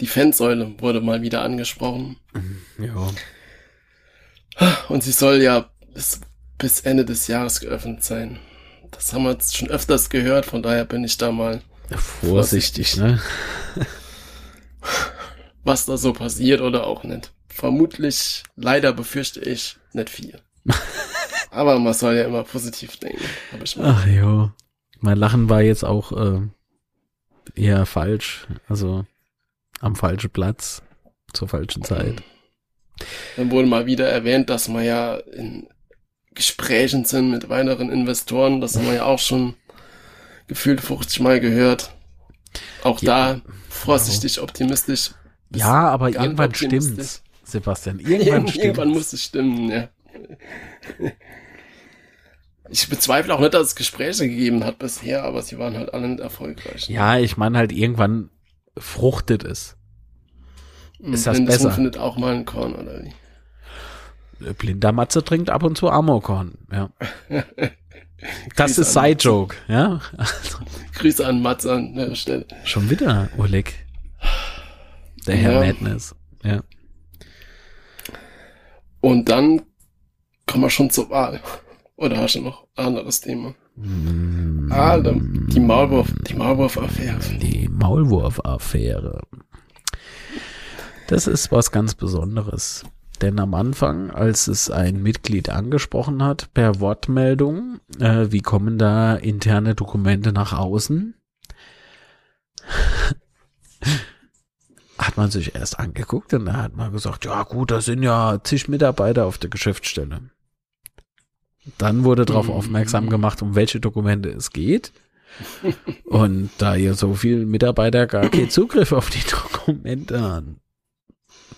die Fansäule wurde mal wieder angesprochen. ja. Und sie soll ja bis, bis Ende des Jahres geöffnet sein. Das haben wir jetzt schon öfters gehört, von daher bin ich da mal, Vorsichtig, ne? was da so passiert oder auch nicht. Vermutlich, leider befürchte ich, nicht viel. Aber man soll ja immer positiv denken. Hab ich mal. Ach jo. Mein Lachen war jetzt auch äh, eher falsch. Also am falschen Platz, zur falschen Zeit. Dann wurde mal wieder erwähnt, dass wir ja in Gesprächen sind mit weiteren Investoren. Das haben wir ja auch schon gefühlt 50 Mal gehört. Auch Ja. da vorsichtig optimistisch. bis Ja, aber irgendwann optimistisch. stimmt's, Sebastian. Irgendwann, Irgendwann stimmt's. irgendwann muss es stimmen, ja. Ich bezweifle auch nicht, dass es Gespräche gegeben hat bisher, aber sie waren halt alle nicht erfolgreich. Ja, ich meine halt irgendwann fruchtet es. ist das besser? findet auch mal ein Korn, oder wie? Blinder Matze trinkt ab und zu Amorkorn, ja. Das ist Side-Joke, ja. Grüße an Mats an der Stelle. schon wieder, Oleg. Der Herr Ja. Madness, ja. Und dann kommen wir schon zur Wahl. Oder hast du noch ein anderes Thema? Mm, Ah, die Maulwurf, die Maulwurf-Affäre. Die Maulwurf-Affäre. Das ist was ganz Besonderes. Denn am Anfang, als es ein Mitglied angesprochen hat, per Wortmeldung, äh, wie kommen da interne Dokumente nach außen, hat man sich erst angeguckt und da hat man gesagt, ja gut, da sind ja zig Mitarbeiter auf der Geschäftsstelle. Dann wurde darauf Mhm. aufmerksam gemacht, um welche Dokumente es geht. Und da ihr so viele Mitarbeiter gar keinen Zugriff auf die Dokumente haben.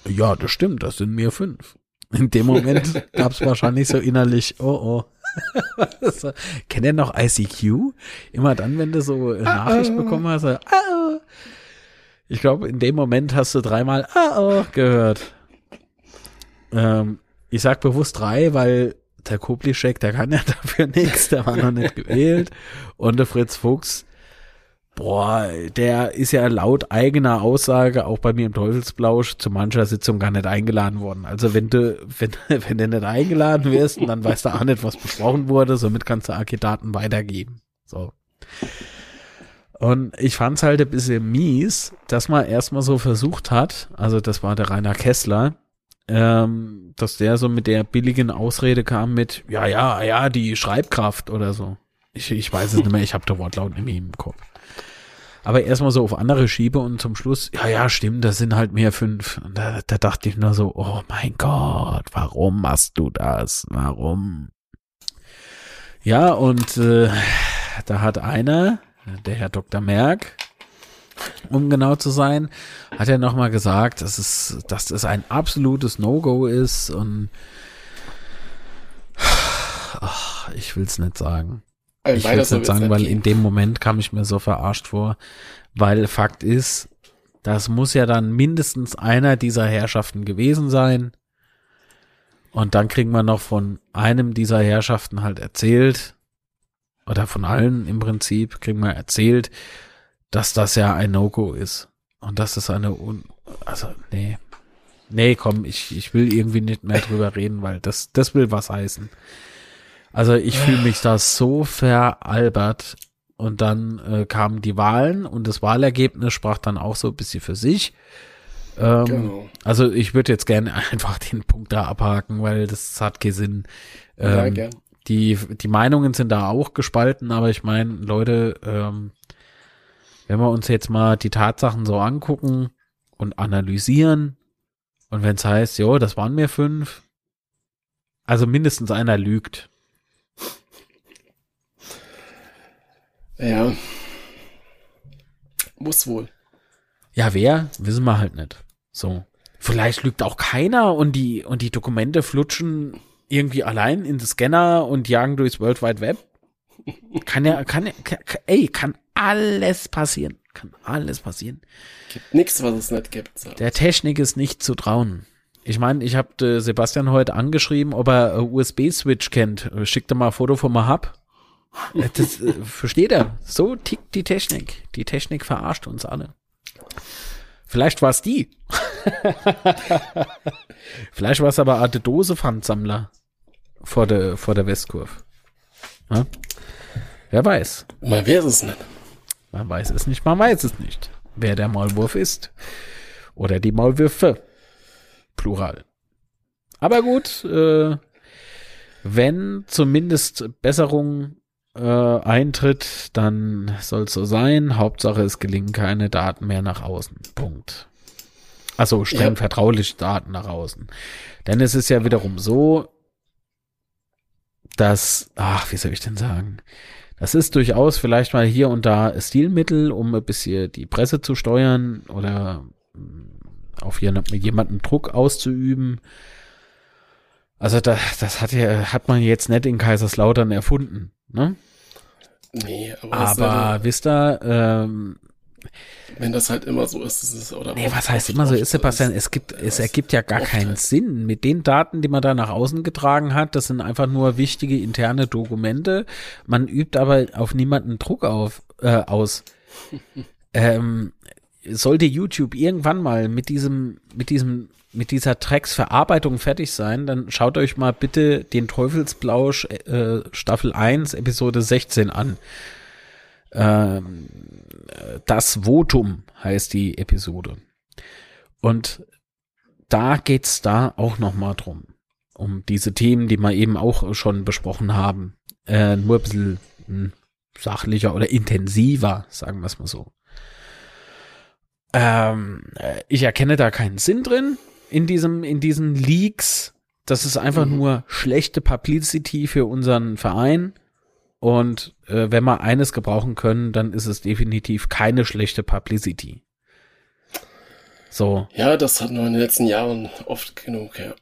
Ja, das stimmt, das sind mir fünf. In dem Moment gab es wahrscheinlich so innerlich, oh oh. kennt ihr noch ICQ? Immer dann, wenn du so eine Nachricht oh. bekommen hast, ah, oh. ich glaube, in dem Moment hast du dreimal ah, oh gehört. Ähm, ich sag bewusst drei, weil der Koblischek, der kann ja dafür nichts, der war noch nicht gewählt. Und der Fritz Fuchs, boah, der ist ja laut eigener Aussage auch bei mir im Teufelsblausch zu mancher Sitzung gar nicht eingeladen worden. Also wenn du, wenn, wenn du nicht eingeladen wirst, dann weißt du auch nicht, was besprochen wurde, somit kannst du Archidaten weitergeben. So. Und ich fand's halt ein bisschen mies, dass man erstmal so versucht hat, also das war der Rainer Kessler, ähm, dass der so mit der billigen Ausrede kam mit, ja, ja, ja, die Schreibkraft oder so. Ich, ich weiß es nicht mehr, ich habe der Wortlaut nicht mehr im Kopf. Aber erstmal so auf andere schiebe und zum Schluss, ja, ja, stimmt, das sind halt mehr fünf. Und da, da dachte ich nur so, oh mein Gott, warum machst du das? Warum? Ja, und äh, da hat einer, der Herr Dr. Merck, um genau zu sein, hat er nochmal gesagt, dass es, dass das ein absolutes No-Go ist und ach, ich will's nicht sagen. Äh, Ich will es nicht es sagen, weil in dem Moment kam ich mir so verarscht vor, weil Fakt ist, das muss ja dann mindestens einer dieser Herrschaften gewesen sein. Und dann kriegen wir noch von einem dieser Herrschaften halt erzählt, oder von allen im Prinzip, kriegen wir erzählt, dass das ja ein No-Go ist. Und dass es eine, Un also, nee. Nee, komm, ich, ich will irgendwie nicht mehr drüber reden, weil das, das will was heißen. Also ich fühle mich da so veralbert. Und dann äh, kamen die Wahlen und das Wahlergebnis sprach dann auch so ein bisschen für sich. Ähm, Genau. Also ich würde jetzt gerne einfach den Punkt da abhaken, weil das hat keinen Sinn. Ja, Ähm, gern. die, die Meinungen sind da auch gespalten, aber ich meine, Leute, ähm, wenn wir uns jetzt mal die Tatsachen so angucken und analysieren und wenn es heißt, jo, das waren mir fünf, also mindestens einer lügt. Ja. Muss wohl. Ja, wer? Wissen wir halt nicht. So. Vielleicht lügt auch keiner und die, und die Dokumente flutschen irgendwie allein in den Scanner und jagen durchs World Wide Web. Kann ja, kann ja, kann, ey, kann alles passieren. Kann alles passieren. Gibt nichts, was es nicht gibt. So. Der Technik ist nicht zu trauen. Ich meine, ich habe Sebastian heute angeschrieben, ob er äh, USB-Switch kennt. Äh, Schickt er mal ein Foto von mal Hub. Äh, Das äh, versteht er. So tickt die Technik. Die Technik verarscht uns alle. Vielleicht war es die. Vielleicht war es aber eine Dose-Pfandsammler vor der, vor der Westkurve. Ja? Wer weiß. Man weiß es nicht. Man weiß es nicht, man weiß es nicht, wer der Maulwurf ist. Oder die Maulwürfe. Plural. Aber gut, äh, wenn zumindest Besserung äh, eintritt, dann soll es so sein. Hauptsache, es gelingen keine Daten mehr nach außen. Punkt. Also streng Ja. vertrauliche Daten nach außen. Denn es ist ja wiederum so, dass, ach, wie soll ich denn sagen? Das ist durchaus vielleicht mal hier und da Stilmittel, um ein bisschen die Presse zu steuern oder mm, auf jemand- jemanden Druck auszuüben. Also das, das hat ja, hat man jetzt nicht in Kaiserslautern erfunden, ne? Nee, aber, Aber wisst ihr, ähm, wenn das halt immer so ist, ist es oder nee, was heißt immer so ist, Sebastian? ist. Es gibt, es ergibt ja gar keinen halt. Sinn. Mit den Daten, die man da nach außen getragen hat, das sind einfach nur wichtige interne Dokumente. Man übt aber auf niemanden Druck auf, äh, aus. ähm, sollte YouTube irgendwann mal mit diesem, mit diesem, mit dieser Drecksverarbeitung fertig sein, dann schaut euch mal bitte den Teufelsblausch äh, Staffel 1, Episode 16 an. Ähm, äh, das Votum heißt die Episode. Und da geht's da auch noch mal drum. Um diese Themen, die wir eben auch schon besprochen haben. Äh, nur ein bisschen hm, sachlicher oder intensiver, sagen wir es mal so. Ähm, äh, ich erkenne da keinen Sinn drin in diesem, in diesen Leaks. Das ist einfach Mhm. nur schlechte Publicity für unseren Verein. Und äh, wenn wir eines gebrauchen können, dann ist es definitiv keine schlechte Publicity. So. Ja, das hatten wir in den letzten Jahren oft genug, ja.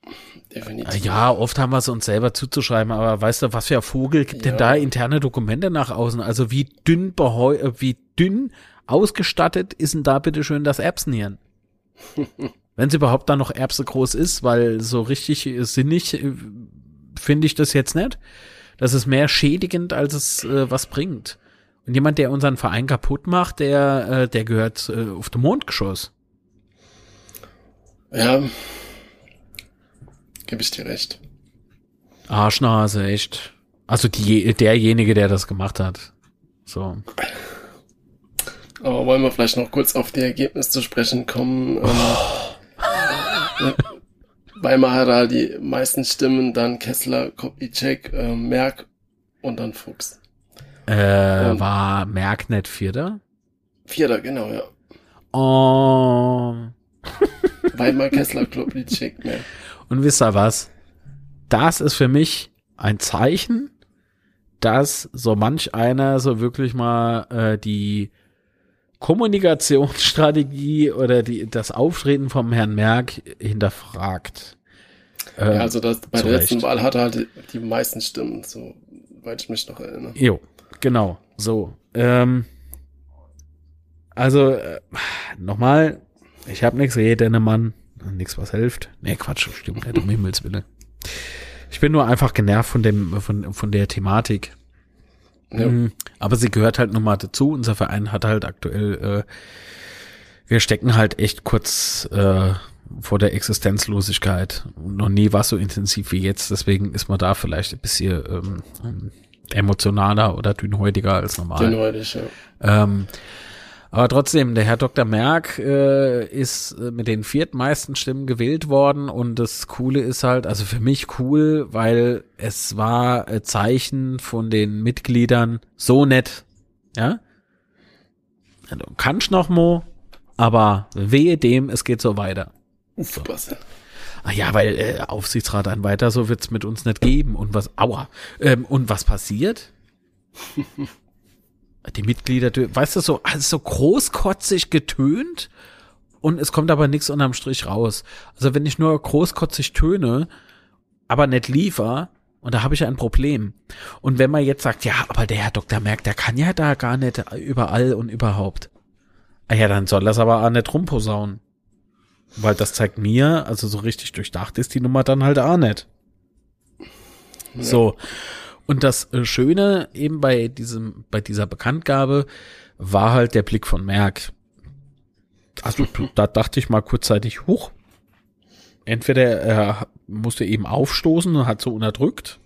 Definitiv. Ja, oft haben wir es uns selber zuzuschreiben, aber weißt du, was für ein Vogel gibt denn Ja. da interne Dokumente nach außen? Also wie dünn äh, wie dünn ausgestattet ist denn da bitte schön das Erbsenhirn? Wenn es überhaupt da noch Erbse groß ist, weil so richtig sinnig äh, finde ich das jetzt nicht. Das ist mehr schädigend, als es äh, was bringt. Und jemand, der unseren Verein kaputt macht, der, äh, der gehört äh, auf dem Mondgeschoss. Ja. Gebe ich dir recht. Arschnase, echt. Also die, derjenige, der das gemacht hat. So. Aber wollen wir vielleicht noch kurz auf die Ergebnisse zu sprechen kommen? Ähm, Weimar hat da die meisten Stimmen, dann Kessler, Kopicek, äh, Merck und dann Fuchs. Äh, Und- war Merck nicht Vierter? Vierter, genau, ja. Oh. Weimar, Kessler, Kopicek, Merck. Und wisst ihr was? Das ist für mich ein Zeichen, dass so manch einer so wirklich mal äh, die Kommunikationsstrategie oder die, das Auftreten vom Herrn Merck hinterfragt. ja, also das, bei der letzten Wahl hat er halt die meisten Stimmen, soweit ich mich noch erinnere. Jo, genau, so. Ähm, also, äh, nochmal, ich habe nichts gegen Mann, nichts was hilft. Nee, Quatsch, stimmt nicht, um Himmels Willen. Ich bin nur einfach genervt von dem, von, von der Thematik. Ja. Mhm. Aber sie gehört halt nochmal dazu. Unser Verein hat halt aktuell, äh, wir stecken halt echt kurz äh, vor der Existenzlosigkeit. Noch nie war es so intensiv wie jetzt. Deswegen ist man da vielleicht ein bisschen ähm, emotionaler oder dünnhäutiger als normal. Dünnhäutig, ja. Ähm, aber trotzdem, der Herr Dr. Merck äh, ist äh, mit den viertmeisten Stimmen gewählt worden und das Coole ist halt, also für mich cool, weil es war ein Zeichen von den Mitgliedern so nett, ja. Du kannst noch mo, aber wehe dem, es geht so weiter. So. Ah ja, weil äh, Aufsichtsrat ein weiter, so wird's mit uns nicht geben. Und was, aua. Ähm, und was passiert? die Mitglieder, weißt du, so, also so großkotzig getönt und es kommt aber nichts unterm Strich raus. Also wenn ich nur großkotzig töne, aber nicht liefer, und da habe ich ein Problem. Und wenn man jetzt sagt, ja, aber der Herr Dr. Merck, der kann ja da gar nicht überall und überhaupt. Ah ja, dann soll das aber auch nicht rumposaunen. Weil das zeigt mir, also so richtig durchdacht ist die Nummer dann halt auch nicht. Ja. So. Und das äh, Schöne eben bei diesem, bei dieser Bekanntgabe war halt der Blick von Merck. Also da dachte ich mal kurzzeitig, hoch. Entweder er musste eben aufstoßen und hat so unterdrückt.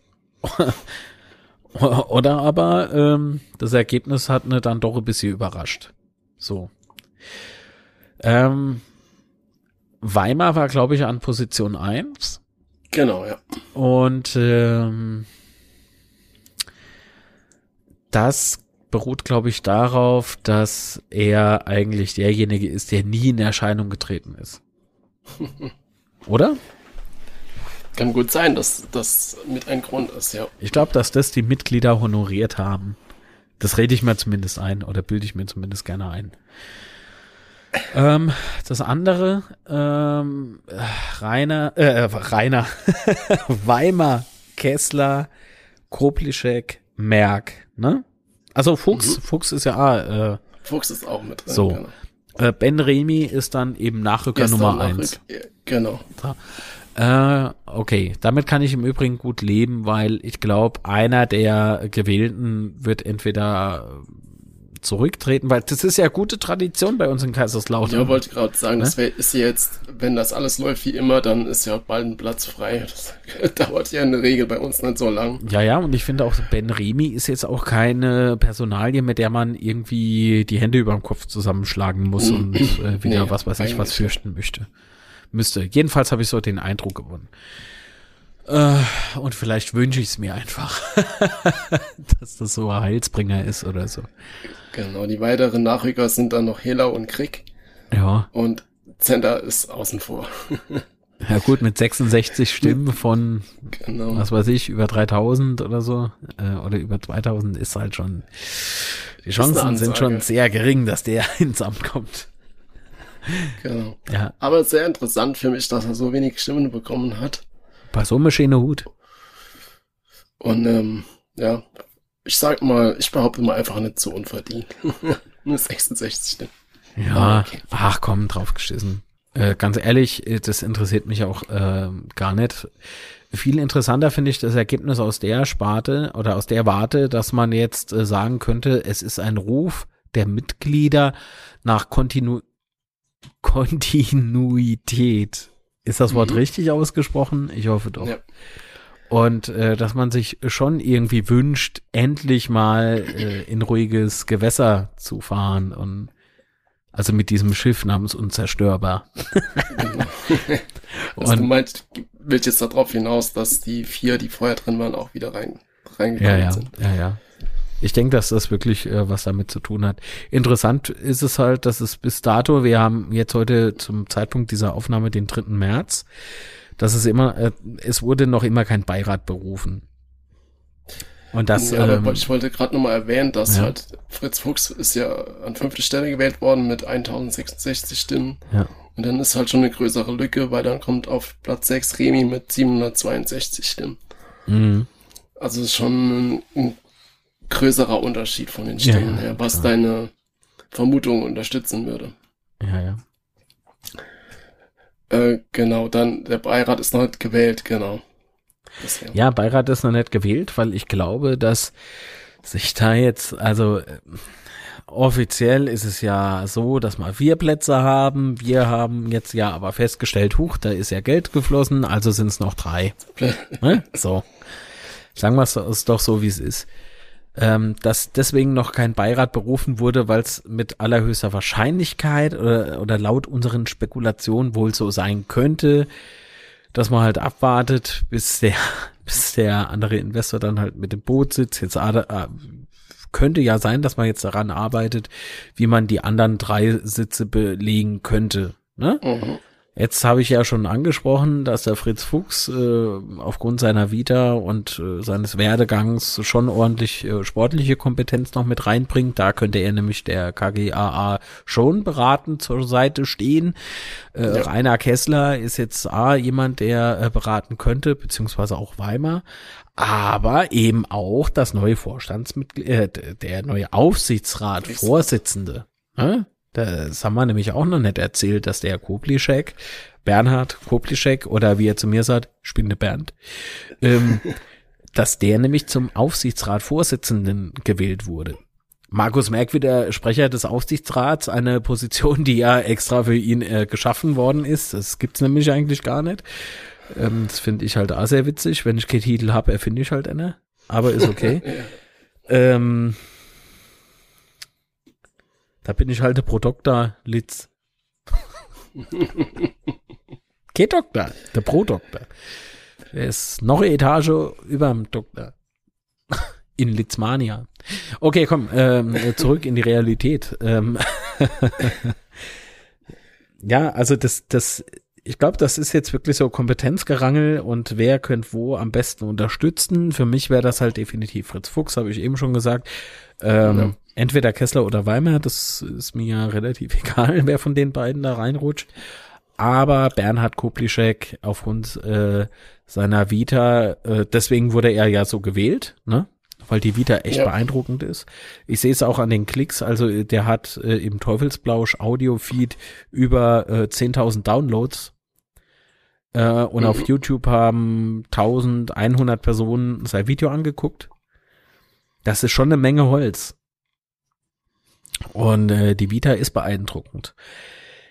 Oder aber ähm, das Ergebnis hat ne dann doch ein bisschen überrascht. So. Ähm, Weimar war, glaube ich, an Position eins. Genau, ja. Und ähm, das beruht, glaube ich, darauf, dass er eigentlich derjenige ist, der nie in Erscheinung getreten ist. Oder? Kann gut sein, dass das mit ein Grund ist, ja. Ich glaube, dass das die Mitglieder honoriert haben. Das rede ich mir zumindest ein oder bilde ich mir zumindest gerne ein. Ähm, das andere, ähm, Rainer, äh, Rainer, Weimar, Kessler, Kroplischek, Merck, ne? Also Fuchs, mhm. Fuchs ist ja äh, Fuchs ist auch mit drin. So. Genau. Äh, ben Remy ist dann eben Nachrücker Gestern Nummer Nachrück eins. Genau. Äh, okay, damit kann ich im Übrigen gut leben, weil ich glaube, einer der Gewählten wird entweder zurücktreten, weil das ist ja gute Tradition bei uns in Kaiserslautern. Ja, wollte gerade sagen, ne? das wär, ist jetzt, wenn das alles läuft wie immer, dann ist ja bald ein Platz frei. Das dauert ja in der Regel bei uns nicht so lang. Ja, ja, und ich finde auch, Ben Remy ist jetzt auch keine Personalie, mit der man irgendwie die Hände über dem Kopf zusammenschlagen muss und äh, wieder nee, was weiß ich was fürchten möchte. Müsste. Jedenfalls habe ich so den Eindruck gewonnen. Äh, und vielleicht wünsche ich es mir einfach, dass das so ein Heilsbringer ist oder so. Genau, die weiteren Nachrücker sind dann noch Hela und Krieg. Ja. Und Zender ist außen vor. ja gut, mit 66 Stimmen von, genau. was weiß ich, über 3000 oder so, äh, oder über 2000 ist halt schon, die Chancen sind schon sehr gering, dass der ins Amt kommt. Genau. Ja. Aber sehr interessant für mich, dass er so wenig Stimmen bekommen hat. Bei so einem schönen Hut. Und ähm, ja, ich sag mal, ich behaupte mal einfach nicht so unverdient. Nur 66 Stimmen. Ja, okay. ach komm, draufgeschissen. Äh, ganz ehrlich, äh, das interessiert mich auch äh, gar nicht. Viel interessanter finde ich das Ergebnis aus der Sparte oder aus der Warte, dass man jetzt äh, sagen könnte, es ist ein Ruf der Mitglieder nach Kontinu Kontinuität. Ist das Wort mhm. richtig ausgesprochen? Ich hoffe doch. Ja. Und äh, dass man sich schon irgendwie wünscht, endlich mal äh, in ruhiges Gewässer zu fahren und also mit diesem Schiff namens Unzerstörbar. Also und, du meinst, willst jetzt darauf hinaus, dass die vier, die vorher drin waren, auch wieder rein, reingegangen ja, ja, sind. Ja, ja. Ich denke, dass das wirklich äh, was damit zu tun hat. Interessant ist es halt, dass es bis dato, wir haben jetzt heute zum Zeitpunkt dieser Aufnahme den 3. März, dass es immer, äh, es wurde noch immer kein Beirat berufen. Und das, Ja, ähm, ich wollte gerade nochmal erwähnen, dass ja. halt Fritz Fuchs ist ja an fünfte Stelle gewählt worden mit 1066 Stimmen. ja. Und dann ist halt schon eine größere Lücke, weil dann kommt auf Platz 6 Remi mit 762 Stimmen. Mhm. Also schon ein, ein größerer Unterschied von den Stimmen Ja, her, was klar. deine Vermutung unterstützen würde. Ja, ja. Äh, genau, dann der Beirat ist noch nicht gewählt, genau. Bisher. Ja, Beirat ist noch nicht gewählt, weil ich glaube, dass sich da jetzt, also äh, offiziell ist es ja so, dass wir vier Plätze haben. Wir haben jetzt ja aber festgestellt, huch, da ist ja Geld geflossen, also sind es noch drei. ne? So. Sagen wir es doch so, wie es ist. Ähm, dass deswegen noch kein Beirat berufen wurde, weil es mit allerhöchster Wahrscheinlichkeit oder, oder laut unseren Spekulationen wohl so sein könnte, dass man halt abwartet, bis der, bis der andere Investor dann halt mit dem Boot sitzt. Jetzt äh, könnte ja sein, dass man jetzt daran arbeitet, wie man die anderen drei Sitze belegen könnte. Ne? Mhm. Jetzt habe ich ja schon angesprochen, dass der Fritz Fuchs äh, aufgrund seiner Vita und äh, seines Werdegangs schon ordentlich äh, sportliche Kompetenz noch mit reinbringt. Da könnte er nämlich der KGAA schon beraten zur Seite stehen. Äh, Ja. Rainer Kessler ist jetzt A, jemand, der äh, beraten könnte, beziehungsweise auch Weimar. Aber eben auch das neue Vorstandsmitglied, äh, der neue Aufsichtsrat-Vorsitzende. Ne? Das haben wir nämlich auch noch nicht erzählt, dass der Koplischek, Bernhard Koplischek oder wie er zu mir sagt, Spinde Bernd, ähm, dass der nämlich zum Aufsichtsrat-Vorsitzenden gewählt wurde. Markus Merck wieder Sprecher des Aufsichtsrats, eine Position, die ja extra für ihn äh, geschaffen worden ist. Das gibt's nämlich eigentlich gar nicht. Ähm, das finde ich halt auch sehr witzig. Wenn ich keinen Titel habe, erfinde ich halt eine. Aber ist okay. ähm, da bin ich halt der Pro Doktor Litz. Kein Doktor, der Pro Doktor. Der ist noch eine Etage über dem Doktor. In Litzmania. Okay, komm, ähm, zurück in die Realität. Ähm, ja, also das, das, ich glaube, das ist jetzt wirklich so Kompetenzgerangel und wer könnte wo am besten unterstützen. Für mich wäre das halt definitiv Fritz Fuchs, habe ich eben schon gesagt. Ähm, Ja. Entweder Kessler oder Weimar, das ist mir ja relativ egal, wer von den beiden da reinrutscht. Aber Bernhard Koplischek aufgrund äh, seiner Vita, äh, deswegen wurde er ja so gewählt, ne? Weil die Vita echt Ja. beeindruckend ist. Ich sehe es auch an den Klicks, also äh, der hat äh, im Teufelsblausch Audio-Feed über äh, 10.000 Downloads. Äh, und Mhm. auf YouTube haben 1100 Personen sein Video angeguckt. Das ist schon eine Menge Holz. Und äh, die Vita ist beeindruckend.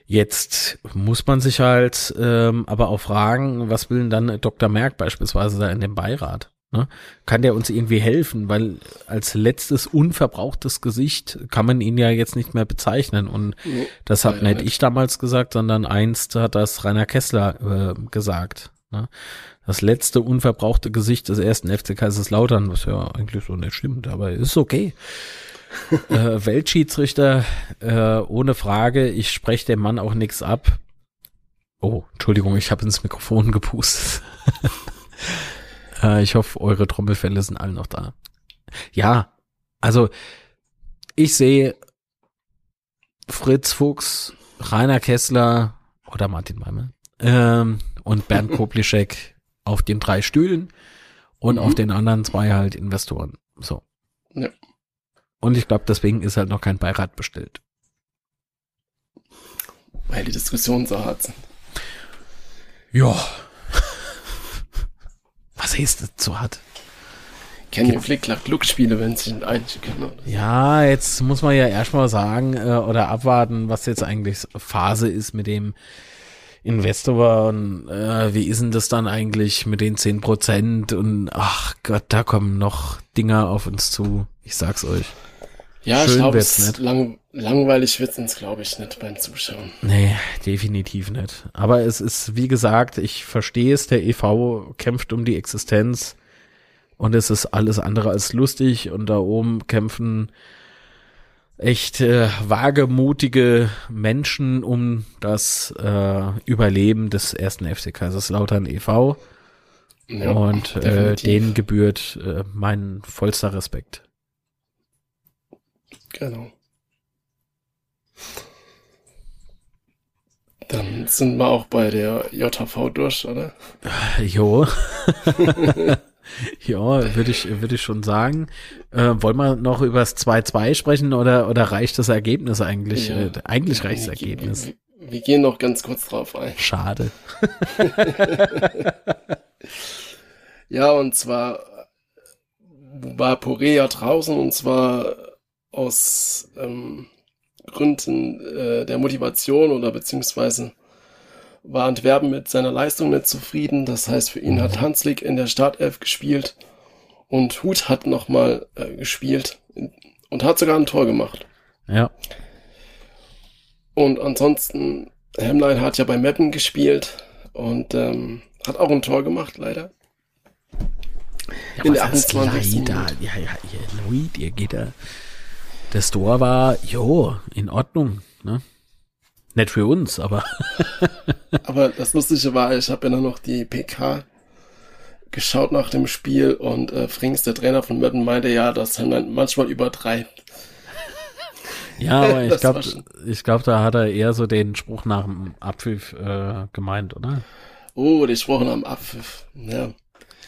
Jetzt muss man sich halt ähm, aber auch fragen, was will denn dann Dr. Merck beispielsweise da in dem Beirat? Ne? Kann der uns irgendwie helfen? Weil als letztes unverbrauchtes Gesicht kann man ihn ja jetzt nicht mehr bezeichnen. Und Nee, das hat nicht. ich damals gesagt, sondern einst hat das Rainer Kessler äh, gesagt. Ne? Das letzte unverbrauchte Gesicht des ersten FC Kaiserslautern, was ja eigentlich so nicht stimmt, aber ist okay. Äh, Weltschiedsrichter, äh, ohne Frage, ich spreche dem Mann auch nichts ab. Oh, Entschuldigung, ich habe ins Mikrofon gepustet. äh, ich hoffe, eure Trommelfälle sind alle noch da. Ja, also ich sehe Fritz Fuchs, Rainer Kessler oder Martin Weimer ähm, und Bernd Koplischek auf den drei Stühlen und Mhm. auf den anderen zwei halt Investoren. So. Ja. Und ich glaube, deswegen ist halt noch kein Beirat bestellt. Weil die Diskussionen so hart sind. Ja. Was ist das so hat? Kennen die Flick-Klack-Gluck-Spiele, wenn sie sich einig können. Oder? Ja, jetzt muss man ja erstmal sagen äh, oder abwarten, was jetzt eigentlich Phase ist mit dem Investor und äh, wie ist denn das dann eigentlich mit den 10 Prozent und ach Gott, da kommen noch Dinger auf uns zu. Ich sag's euch. Ja, Schön ich glaube, wird's lang, langweilig wird es, glaube ich, nicht beim Zuschauen. Nee, definitiv nicht. Aber es ist, wie gesagt, ich verstehe es, der EV kämpft um die Existenz und es ist alles andere als lustig und da oben kämpfen echt äh, wagemutige Menschen um das äh, Überleben des ersten FC Kaiserslautern e.V. Ja, und äh, denen gebührt äh, mein vollster Respekt. Genau. Dann sind wir auch bei der JV durch, oder? Jo. ja, würde ich, würde ich schon sagen. Äh, wollen wir noch über das 2-2 sprechen oder, oder reicht das Ergebnis eigentlich? Ja. Äh, eigentlich reicht das Ergebnis. Wir, wir, gehen noch ganz kurz drauf ein. Schade. ja, und zwar war Porea draußen und zwar aus ähm, Gründen äh, der Motivation oder beziehungsweise war Antwerpen mit seiner Leistung nicht zufrieden. Das heißt, für ihn hat Hanslik in der Startelf gespielt und Hut hat nochmal äh, gespielt und hat sogar ein Tor gemacht. Ja. Und ansonsten, Hemlein hat ja bei Meppen gespielt und ähm, hat auch ein Tor gemacht, leider. Ja, in der 28. Leider. Ja, ja, ihr Leute, ihr geht da. Das Tor war, jo, in Ordnung, ne? Nicht für uns, aber. aber das Lustige war, ich habe ja dann noch die PK geschaut nach dem Spiel und äh, Frings, der Trainer von Mötten, meinte ja, dass er manchmal übertreibt. Ja, aber ich glaube, ich glaube, da hat er eher so den Spruch nach dem Abpfiff äh, gemeint, oder? Oh, die Spruch nach dem Abpfiff, ja.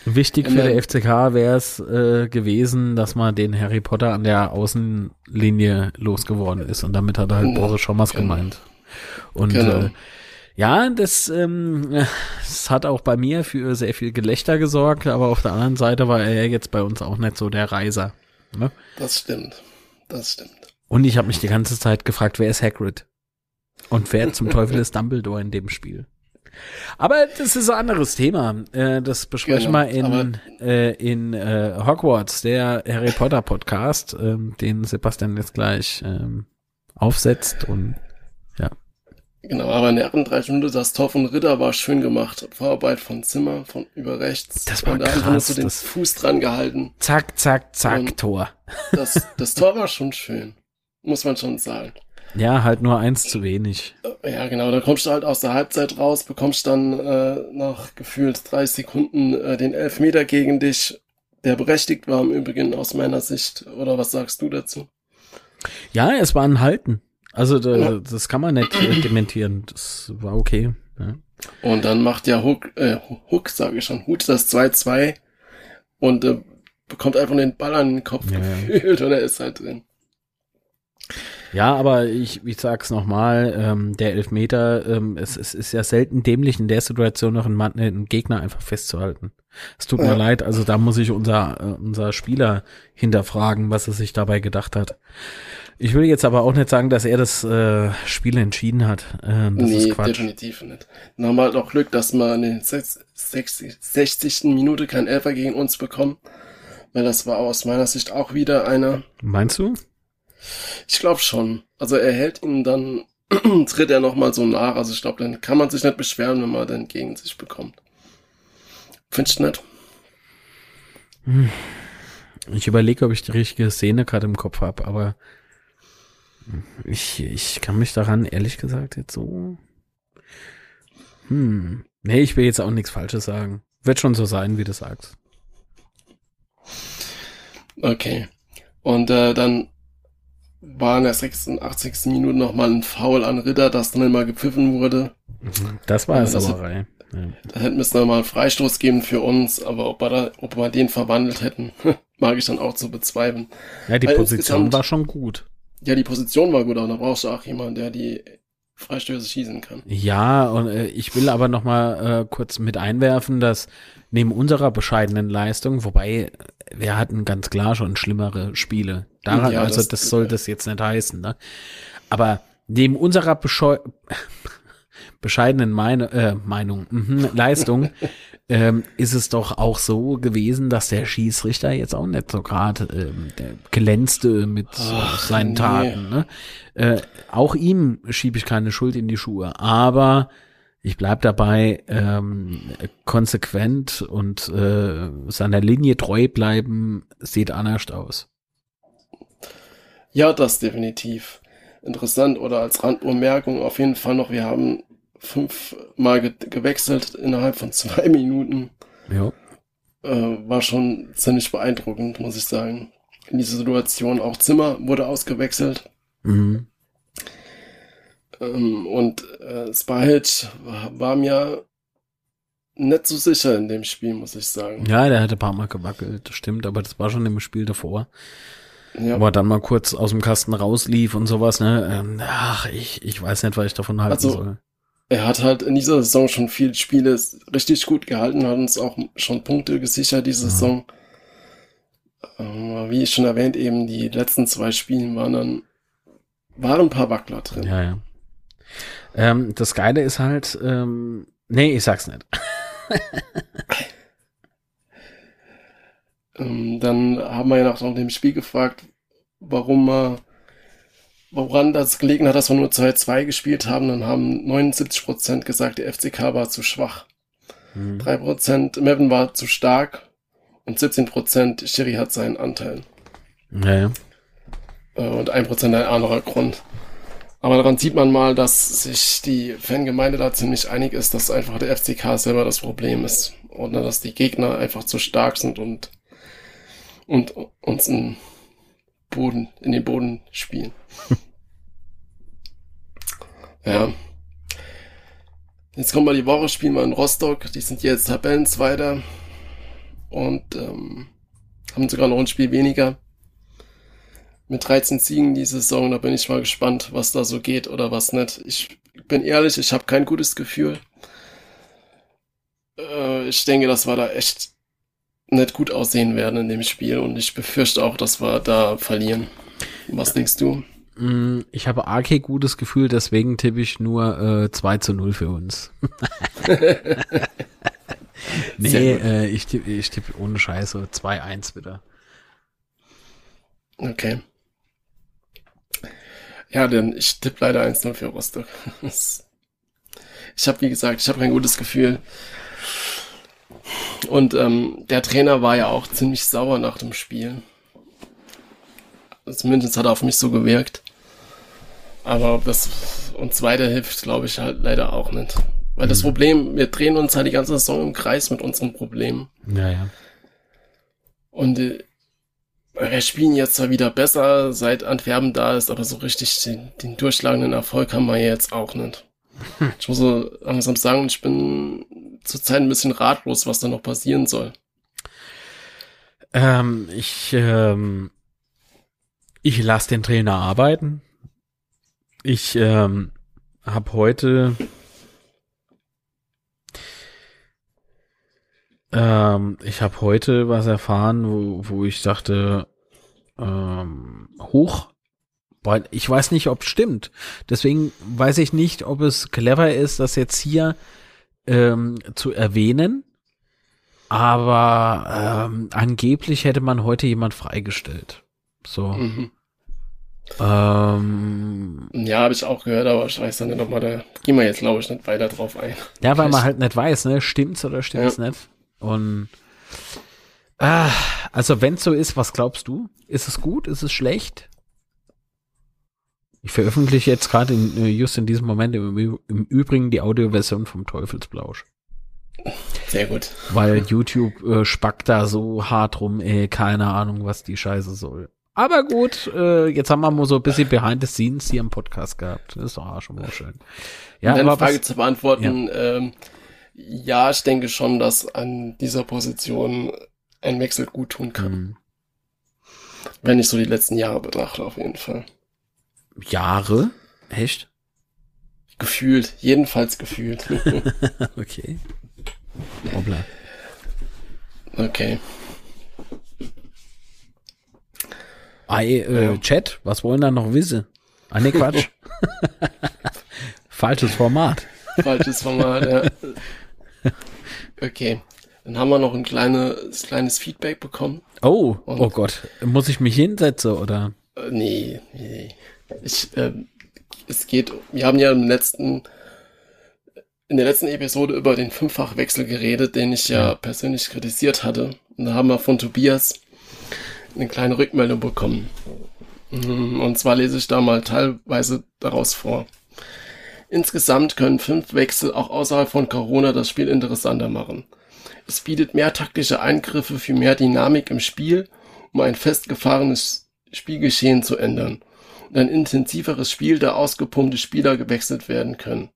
Wichtig für der FCK wäre es äh, gewesen, dass man den Harry Potter an der Außenlinie losgeworden ist und damit hat er halt Boris Schommers genau. gemeint. Und genau. äh, ja, das, ähm, das hat auch bei mir für sehr viel Gelächter gesorgt, aber auf der anderen Seite war er jetzt bei uns auch nicht so der Reiser. Ne? Das stimmt. Das stimmt. Und ich habe mich die ganze Zeit gefragt, wer ist Hagrid? Und wer zum Teufel ist Dumbledore in dem Spiel? Aber das ist ein anderes Thema. Äh, das besprechen genau, wir in, äh, in äh, Hogwarts, der Harry Potter Podcast, ähm, den Sebastian jetzt gleich ähm, aufsetzt und ja. Genau, aber in der 38 Minute das Tor von Ritter war schön gemacht. Vorarbeit von Zimmer, von über rechts. Das war und krass. Da hast du den Fuß dran gehalten. Zack, zack, zack, und Tor. Das, das Tor war schon schön. Muss man schon sagen. Ja, halt nur eins zu wenig. Ja, genau. Da kommst du halt aus der Halbzeit raus, bekommst dann äh, nach gefühlt drei Sekunden äh, den Elfmeter gegen dich, der berechtigt war im Übrigen aus meiner Sicht. Oder was sagst du dazu? Ja, es war ein Halten. Also da, ja. das kann man nicht äh, dementieren. Das war okay. Ja. Und dann macht ja Hook, äh, Hook, sage ich schon, Hut das 2-2 und äh, bekommt einfach den Ball an den Kopf ja, gefühlt und er ist halt drin. Ja, aber ich, ich sag's nochmal, ähm, der Elfmeter, ähm, es, es ist ja selten dämlich in der Situation noch einen, Mann, einen Gegner einfach festzuhalten. Es tut ja. mir leid, also da muss ich unser, äh, unser Spieler hinterfragen, was er sich dabei gedacht hat. Ich will jetzt aber auch nicht sagen, dass er das äh, Spiel entschieden hat. Äh, das nee, ist Quatsch. definitiv nicht. Nochmal auch Glück, dass wir in den 60, 60. Minute kein Elfer gegen uns bekommen. Weil das war aus meiner Sicht auch wieder einer. Meinst du? Ich glaube schon. Also er hält ihn dann, tritt er nochmal so nach. Also ich glaube, dann kann man sich nicht beschweren, wenn man den gegen sich bekommt. Findest du nicht? Hm. Ich überlege, ob ich die richtige Szene gerade im Kopf habe, aber ich, ich kann mich daran ehrlich gesagt jetzt so. Hm. Nee, ich will jetzt auch nichts Falsches sagen. Wird schon so sein, wie du sagst. Okay. Und äh, dann war in der 86. Minute nochmal ein Foul an Ritter, das dann immer gepfiffen wurde. Mhm. Das war eine Sauerei. Ja. Da hätten wir es nochmal einen Freistoß geben für uns, aber ob wir, da, ob wir den verwandelt hätten, mag ich dann auch zu bezweifeln. Ja, die Weil Position war schon gut. Ja, die Position war gut, aber da brauchst du auch jemanden, der die Freistöße schießen kann. Ja, und äh, ich will aber nochmal äh, kurz mit einwerfen, dass neben unserer bescheidenen Leistung, wobei wir hatten ganz klar schon schlimmere Spiele. Daran, ja, also das, das soll das jetzt nicht heißen, ne? Aber neben unserer Bescheu bescheidenen Meine, äh, Meinung, mh, Leistung, ähm, ist es doch auch so gewesen, dass der Schießrichter jetzt auch nicht so gerade ähm, glänzte mit Ach, seinen nee. Taten. Ne? Äh, auch ihm schiebe ich keine Schuld in die Schuhe, aber ich bleib dabei, ähm, konsequent und äh, seiner Linie treu bleiben, sieht anders aus. Ja, das definitiv. Interessant oder als Randbemerkung auf jeden Fall noch, wir haben fünfmal ge gewechselt innerhalb von zwei Minuten. Ja. äh, war schon ziemlich beeindruckend, muss ich sagen. In dieser Situation auch Zimmer wurde ausgewechselt. Mhm. Ähm, und äh, Spahic war, mir nicht so sicher in dem Spiel, muss ich sagen. Ja, der hatte ein paar Mal gewackelt, das stimmt, aber das war schon im Spiel davor. Ja. Wo er dann mal kurz aus dem Kasten rauslief und sowas, ne? Ähm, ach, ich, ich weiß nicht, was ich davon halten Also, soll. Er hat halt in dieser Saison schon viele Spiele richtig gut gehalten, hat uns auch schon Punkte gesichert diese Ja. Saison. Ähm, wie ich schon erwähnt, eben die letzten zwei Spiele waren dann, waren ein paar Wackler drin. Ja, ja. Ähm, das Geile ist halt, ähm, nee, ich sag's nicht. Ähm, dann haben wir ja nach dem Spiel gefragt, warum wir, woran das gelegen hat, dass wir nur 2-2 gespielt haben. Dann haben 79% gesagt, der FCK war zu schwach. Mhm. 3% Mevin war zu stark und 17% Schiri hat seinen Anteil. Ja, ja. Äh, und 1% ein anderer Grund. Aber daran sieht man mal, dass sich die Fangemeinde da ziemlich einig ist, dass einfach der FCK selber das Problem ist. Und dass die Gegner einfach zu stark sind und, und uns in, Boden, in den Boden spielen. ja. Jetzt kommt mal die Woche, spielen wir in Rostock. Die sind jetzt Tabellenzweiter und ähm, haben sogar noch ein Spiel weniger mit 13 Siegen die Saison. Da bin ich mal gespannt, was da so geht oder was nicht. Ich bin ehrlich, ich habe kein gutes Gefühl. Äh, ich denke, dass wir da echt nicht gut aussehen werden in dem Spiel und ich befürchte auch, dass wir da verlieren. Was denkst du? Mm, Ich habe arg gutes Gefühl, deswegen tippe ich nur äh, 2 zu 0 für uns. nee, äh, ich tippe ich tipp ohne Scheiße 2-1 wieder. Okay. Ja, denn ich tippe leider 1-0 für Rostock. ich habe, wie gesagt, ich habe kein gutes Gefühl. Und ähm, der Trainer war ja auch ziemlich sauer nach dem Spiel. Zumindest hat er auf mich so gewirkt. Aber ob das uns weiterhilft, glaube ich halt leider auch nicht. Weil das Problem, wir drehen uns halt die ganze Saison im Kreis mit unseren Problemen. Ja, ja. Und äh, wir spielen jetzt zwar wieder besser, seit Antwerpen da ist, aber so richtig den, den durchschlagenden Erfolg haben wir jetzt auch nicht. Ich muss so langsam sagen, ich bin zurzeit ein bisschen ratlos, was da noch passieren soll. Ähm, ich ähm, ich lasse den Trainer arbeiten. Ich ähm, habe heute ähm, ich habe heute was erfahren, wo, wo ich dachte, ähm, hoch, weil ich weiß nicht, ob es stimmt. Deswegen weiß ich nicht, ob es clever ist, das jetzt hier ähm, zu erwähnen. Aber ähm, angeblich hätte man heute jemand freigestellt. So. Mhm. Ähm, Ja, habe ich auch gehört, aber ich weiß dann nicht, man da gehen wir jetzt, glaube ich, nicht weiter drauf ein. ja, weil man halt nicht weiß, ne, stimmt's oder stimmt's nicht. Und ah, also wenn so ist, was glaubst du? Ist es gut? Ist es schlecht? Ich veröffentliche jetzt gerade in, äh, just in diesem Moment im, im Übrigen die Audioversion vom Teufelsblausch. Sehr gut. Weil YouTube äh, spackt da so hart rum, ey, keine Ahnung, was die Scheiße soll. Aber gut, äh, jetzt haben wir mal so ein bisschen Behind the Scenes hier im Podcast gehabt. Das ist doch auch schon mal schön. Ja, um deine Frage was, zu beantworten, ähm, ja, ich denke schon, dass an dieser Position ein Wechsel gut tun kann. Hm, Wenn ich so die letzten Jahre betrachte, auf jeden Fall. Jahre? Echt? Gefühlt, jedenfalls gefühlt. okay. Hoppla. okay. Ei, äh, Ja. Chat, was wollen da noch wissen? Ah, ne, Quatsch. Falsches Format. Falsches Format, ja. Okay. Dann haben wir noch ein kleines, kleines Feedback bekommen. Oh, Und- oh Gott. Muss ich mich hinsetzen oder? Äh, nee, nee. Ich, ähm, es geht, wir haben ja im letzten, in der letzten Episode über den Fünffachwechsel geredet, den ich ja Ja. persönlich kritisiert hatte. Und da haben wir von Tobias eine kleine Rückmeldung bekommen. Mhm, Und zwar lese ich da mal teilweise daraus vor. Insgesamt können fünf Wechsel auch außerhalb von Corona das Spiel interessanter machen. Es bietet mehr taktische Eingriffe für mehr Dynamik im Spiel, um ein festgefahrenes Spielgeschehen zu ändern und ein intensiveres Spiel, da ausgepumpte Spieler gewechselt werden können.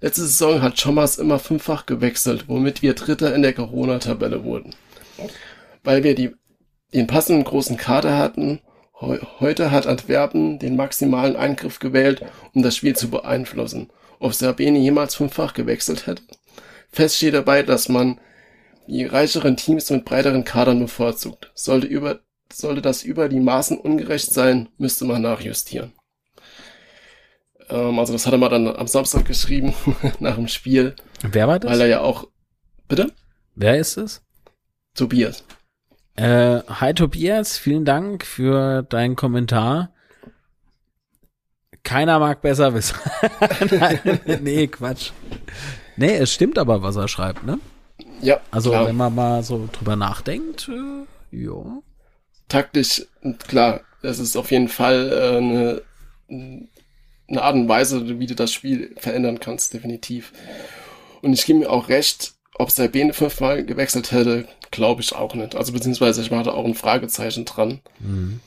Letzte Saison hat Chomas immer fünffach gewechselt, womit wir Dritter in der Corona-Tabelle wurden. Weil wir die, den passenden großen Kader hatten, heu, heute hat Antwerpen den maximalen Eingriff gewählt, um das Spiel zu beeinflussen. Ob Sabine jemals fünffach gewechselt hätte? Fest steht dabei, dass man die reicheren Teams mit breiteren Kadern bevorzugt. Sollte, über, sollte das über die Maßen ungerecht sein, müsste man nachjustieren. Ähm, also das hat er mal dann am Samstag geschrieben, nach dem Spiel. Wer war das? Weil er ja auch... Bitte? Wer ist es? Tobias. Äh, hi Tobias, vielen Dank für deinen Kommentar. Keiner mag besser wissen. Nein, nee, Quatsch. Nee, es stimmt aber, was er schreibt, ne? Ja, Also, klar. wenn man mal so drüber nachdenkt, äh, ja. Taktisch, klar, das ist auf jeden Fall äh, eine, eine Art und Weise, wie du das Spiel verändern kannst, definitiv. Und ich gebe mir auch recht, ob Sabine fünfmal gewechselt hätte, glaube ich auch nicht. Also beziehungsweise ich mache da auch ein Fragezeichen dran. Mhm.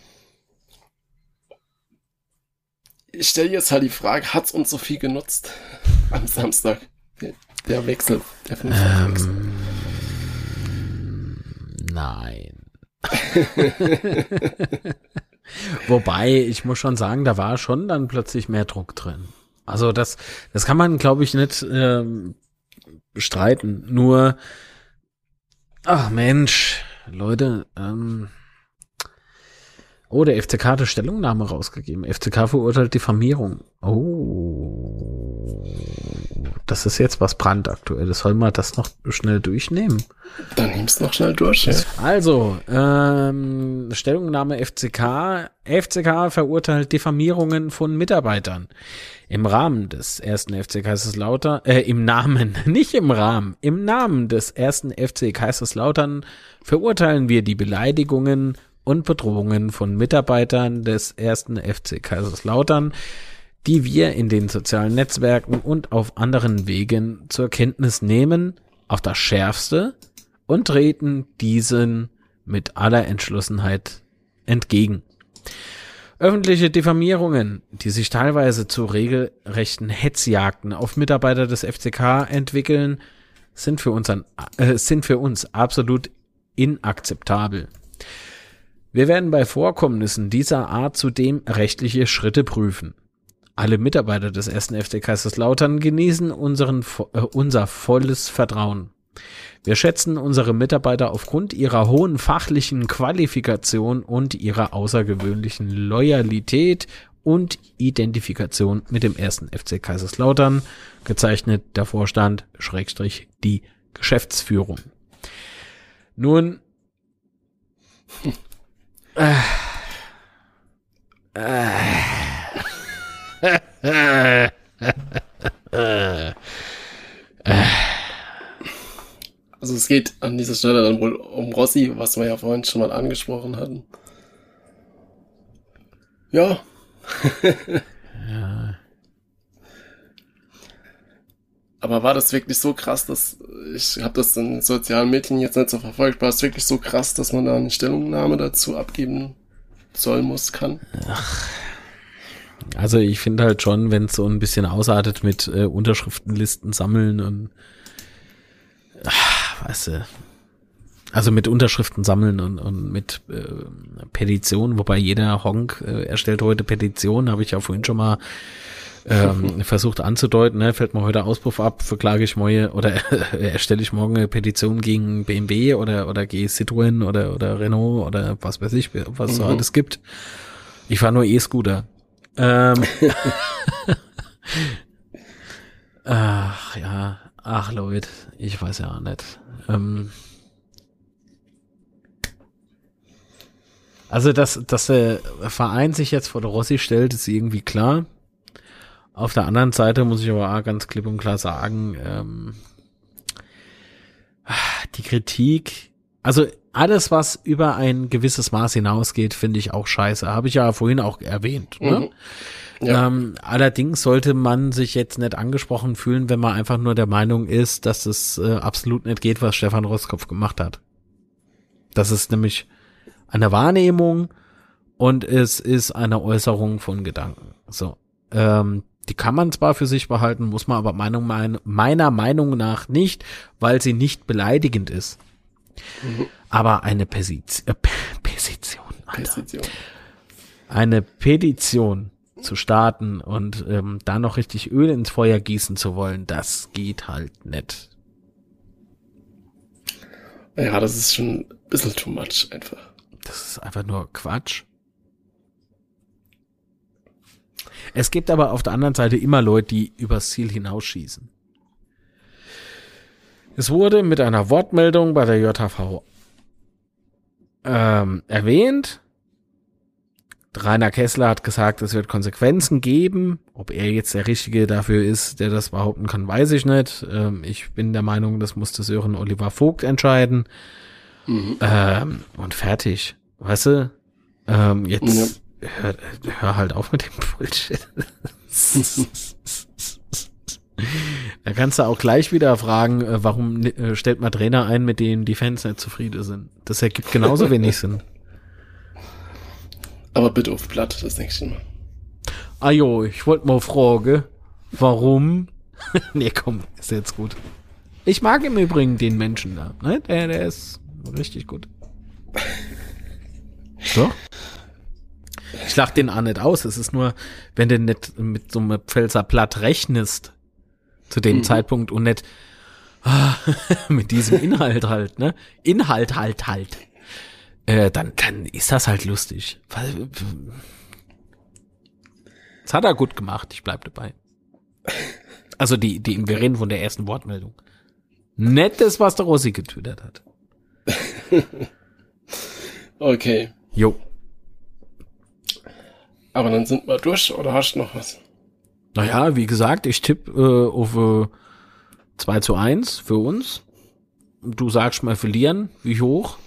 Ich stelle jetzt halt die Frage, hat's uns so viel genutzt am Samstag? Der, der Wechsel, der Fünffachwechsel. Ähm, nein. Wobei, ich muss schon sagen, da war schon dann plötzlich mehr Druck drin. Also das, das kann man, glaube ich, nicht ähm, bestreiten. Nur, ach Mensch, Leute, ähm, oh, der FCK hat eine Stellungnahme rausgegeben. FCK verurteilt Diffamierung. Oh, das ist jetzt was brandaktuelles. Soll man das noch schnell durchnehmen? Dann nimm's noch schnell durch. Ja. Also, ähm, Stellungnahme FCK. FCK verurteilt Diffamierungen von Mitarbeitern. Im Rahmen des ersten FC Kaiserslautern, äh, im Namen, nicht im Rahmen, im Namen des ersten FC Kaiserslautern verurteilen wir die Beleidigungen und Bedrohungen von Mitarbeitern des ersten FC Kaiserslautern, die wir in den sozialen Netzwerken und auf anderen Wegen zur Kenntnis nehmen, auf das Schärfste und treten diesen mit aller Entschlossenheit entgegen. Öffentliche Diffamierungen, die sich teilweise zu regelrechten Hetzjagden auf Mitarbeiter des FCK entwickeln, sind für uns, äh, sind für uns absolut inakzeptabel. Wir werden bei Vorkommnissen dieser Art zudem rechtliche Schritte prüfen. Alle Mitarbeiter des ersten FC Kaiserslautern genießen unseren, äh, unser volles Vertrauen. Wir schätzen unsere Mitarbeiter aufgrund ihrer hohen fachlichen Qualifikation und ihrer außergewöhnlichen Loyalität und Identifikation mit dem ersten FC Kaiserslautern, gezeichnet der Vorstand, Schrägstrich, die Geschäftsführung. Nun, Also es geht an dieser Stelle dann wohl um Rossi, was wir ja vorhin schon mal angesprochen hatten. Ja. Aber war das wirklich so krass, dass ich habe das in sozialen Medien jetzt nicht so verfolgt, war es wirklich so krass, dass man da eine Stellungnahme dazu abgeben soll, muss, kann? Also ich finde halt schon, wenn es so ein bisschen ausartet mit äh, Unterschriftenlisten sammeln und ach, weißt du, also mit Unterschriften sammeln und, und mit äh, Petitionen, wobei jeder Honk äh, erstellt heute Petitionen, habe ich ja vorhin schon mal ähm, versucht anzudeuten, ne, fällt mir heute Auspuff ab, verklage ich morgen oder erstelle ich morgen eine Petition gegen BMW oder oder gegen Citroën oder oder Renault oder was weiß ich, was es so Mhm. alles gibt. Ich fahre nur E-Scooter. Ähm, ach ja, ach Leute, ich weiß ja auch nicht. Ähm, also, dass, dass der Verein sich jetzt vor der Rossi stellt, ist irgendwie klar. Auf der anderen Seite muss ich aber auch ganz klipp und klar sagen, ähm, die Kritik, also alles, was über ein gewisses Maß hinausgeht, finde ich auch scheiße. Habe ich ja vorhin auch erwähnt. Ne? Mhm. Ja. Ähm, allerdings sollte man sich jetzt nicht angesprochen fühlen, wenn man einfach nur der Meinung ist, dass es äh, absolut nicht geht, was Stefan Roskopf gemacht hat. Das ist nämlich eine Wahrnehmung und es ist eine Äußerung von Gedanken. So. Ähm, die kann man zwar für sich behalten, muss man aber Meinung, mein, meiner Meinung nach nicht, weil sie nicht beleidigend ist. Mhm. Aber eine Petition, äh, Petition, Petition. Eine Petition zu starten und ähm, da noch richtig Öl ins Feuer gießen zu wollen, das geht halt nicht. Ja, das ist schon ein bisschen too much einfach. Das ist einfach nur Quatsch. Es gibt aber auf der anderen Seite immer Leute, die übers Ziel hinausschießen. Es wurde mit einer Wortmeldung bei der JHV ähm, erwähnt. Rainer Kessler hat gesagt, es wird Konsequenzen geben. Ob er jetzt der Richtige dafür ist, der das behaupten kann, weiß ich nicht. Ähm, ich bin der Meinung, das musste Sören Oliver Vogt entscheiden. Mhm. Ähm, und fertig. Weißt du? Ähm, jetzt ja. hör, hör halt auf mit dem Bullshit. Da kannst du auch gleich wieder fragen, äh, warum äh, stellt man Trainer ein, mit denen die Fans nicht zufrieden sind. Das ergibt genauso wenig Sinn. Aber bitte auf Blatt das nächste Mal. Ah jo, ich wollte mal fragen, warum? nee, komm, ist jetzt gut. Ich mag im Übrigen den Menschen da. Ne? Der, der ist richtig gut. So? Ich lach den auch nicht aus. Es ist nur, wenn du nicht mit so einem Pfälzer Blatt rechnest, zu dem mhm. Zeitpunkt und nicht ah, mit diesem Inhalt halt, ne? Inhalt halt halt. Äh, dann, dann ist das halt lustig. Das hat er gut gemacht, ich bleib dabei. Also die, die, wir reden von der ersten Wortmeldung. Nettes, was der Rossi getüdert hat. okay. Jo. Aber dann sind wir durch oder hast du noch was? Naja, wie gesagt, ich tippe äh, auf äh, 2 zu 1 für uns. Du sagst mal verlieren. Wie hoch?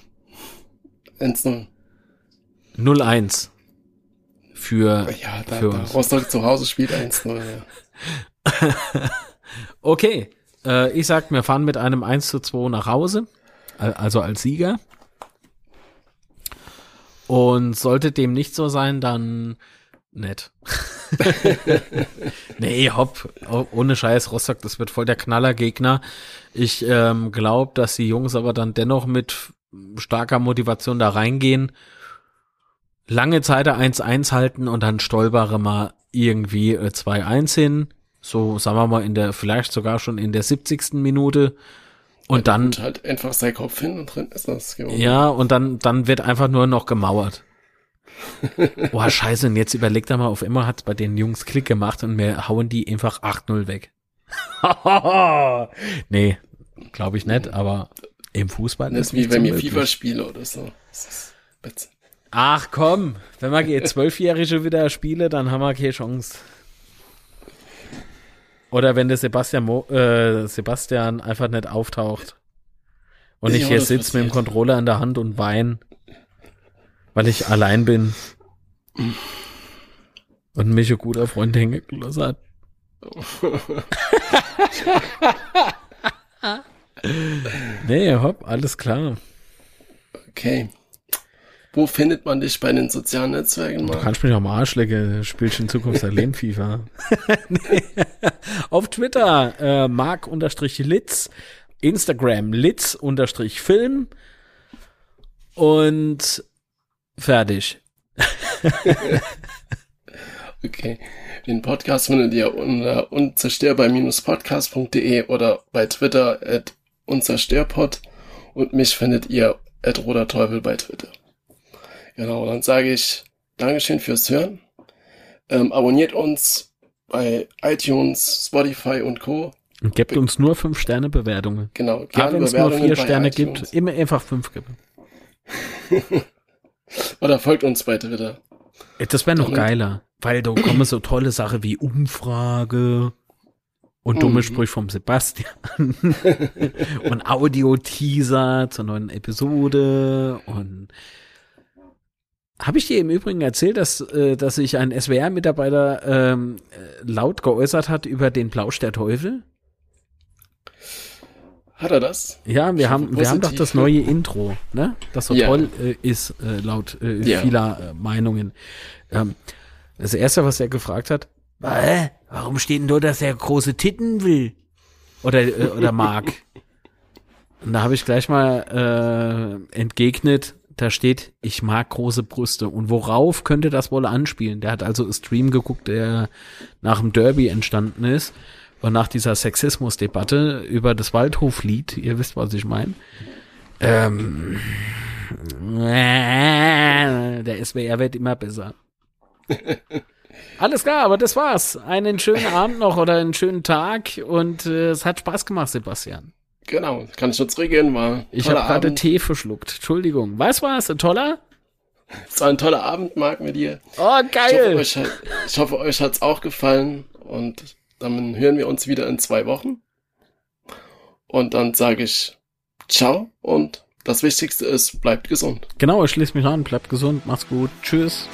1-0. 0-1. Für, ja, da, für da uns. Rostock zu Hause spielt 1-0, ja. okay. Äh, ich sag, wir fahren mit einem 1 zu 2 nach Hause. Also als Sieger. Und sollte dem nicht so sein, dann nett. nee, hopp, ohne Scheiß, Rostock, das wird voll der Knallergegner. Ich ähm, glaube, dass die Jungs aber dann dennoch mit starker Motivation da reingehen, lange Zeit 1-1 halten und dann stolpere mal irgendwie äh, 2-1 hin. So, sagen wir mal, in der, vielleicht sogar schon in der 70. Minute. Und ja, dann. halt einfach sein Kopf hin und drin ist das. Ja, und dann, dann wird einfach nur noch gemauert. Boah, scheiße, und jetzt überlegt er mal, auf immer hat bei den Jungs Klick gemacht und wir hauen die einfach 8-0 weg. nee, glaube ich nicht, aber im Fußball das ist wie wenn wir FIFA spiele oder so. Ach komm, wenn wir jetzt Zwölfjährige wieder spiele, dann haben wir keine Chance. Oder wenn der Sebastian, Mo äh, Sebastian einfach nicht auftaucht. Und ich hier sitze mit dem Controller in der Hand und wein weil ich allein bin. Und mich ein guter Freund hängen gelassen hat. nee, hopp, alles klar. Okay. Wo findet man dich bei den sozialen Netzwerken? Mal? Du kannst mich am Arsch lecken, spielst in Zukunft erleben FIFA. nee. Auf Twitter äh, mark-litz, Instagram litz-film und Fertig. okay. Den Podcast findet ihr unter unzerstörbar-podcast.de oder bei Twitter at unzerstörpod und mich findet ihr at roderteufel bei Twitter. Genau, dann sage ich Dankeschön fürs Hören. Ähm, abonniert uns bei iTunes, Spotify und Co. Und gebt uns nur 5 Sterne Bewertungen. Genau, gerne wenn es nur 4 Sterne iTunes. gibt, immer einfach 5 geben. Oder folgt uns bei Twitter. Das wäre noch geiler, weil da kommen so tolle Sachen wie Umfrage und dumme mhm. Sprüche vom Sebastian und Audio-Teaser zur neuen Episode und Habe ich dir im Übrigen erzählt, dass, äh, dass sich ein SWR-Mitarbeiter ähm, äh, laut geäußert hat über den Plausch der Teufel? Hat er das? Ja, wir haben, wir haben doch das neue Intro, ne? Das so Ja. toll äh, ist, äh, laut äh, Ja. vieler äh, Meinungen. Ähm, das erste, was er gefragt hat, "Hä? warum steht denn da, dass er große Titten will? Oder, äh, oder mag? Und da habe ich gleich mal äh, entgegnet, da steht, ich mag große Brüste. Und worauf könnte das wohl anspielen? Der hat also einen Stream geguckt, der nach dem Derby entstanden ist. Und nach dieser Sexismusdebatte über das Waldhoflied, ihr wisst, was ich meine. Ähm, der SWR wird immer besser. Alles klar, aber das war's. Einen schönen Abend noch oder einen schönen Tag und äh, es hat Spaß gemacht, Sebastian. Genau, kann ich nur zurückgehen, war Ich habe gerade. Tee verschluckt. Entschuldigung. Was war's? Ein toller? Es war ein toller Abend, Marc, mit dir. Oh, Ich hoffe, geil. euch, hat- ich hoffe, euch hat's auch gefallen und dann hören wir uns wieder in zwei Wochen. Und dann sage ich ciao und das Wichtigste ist, bleibt gesund. Genau, ich schließe mich an. Bleibt gesund. Macht's gut. Tschüss.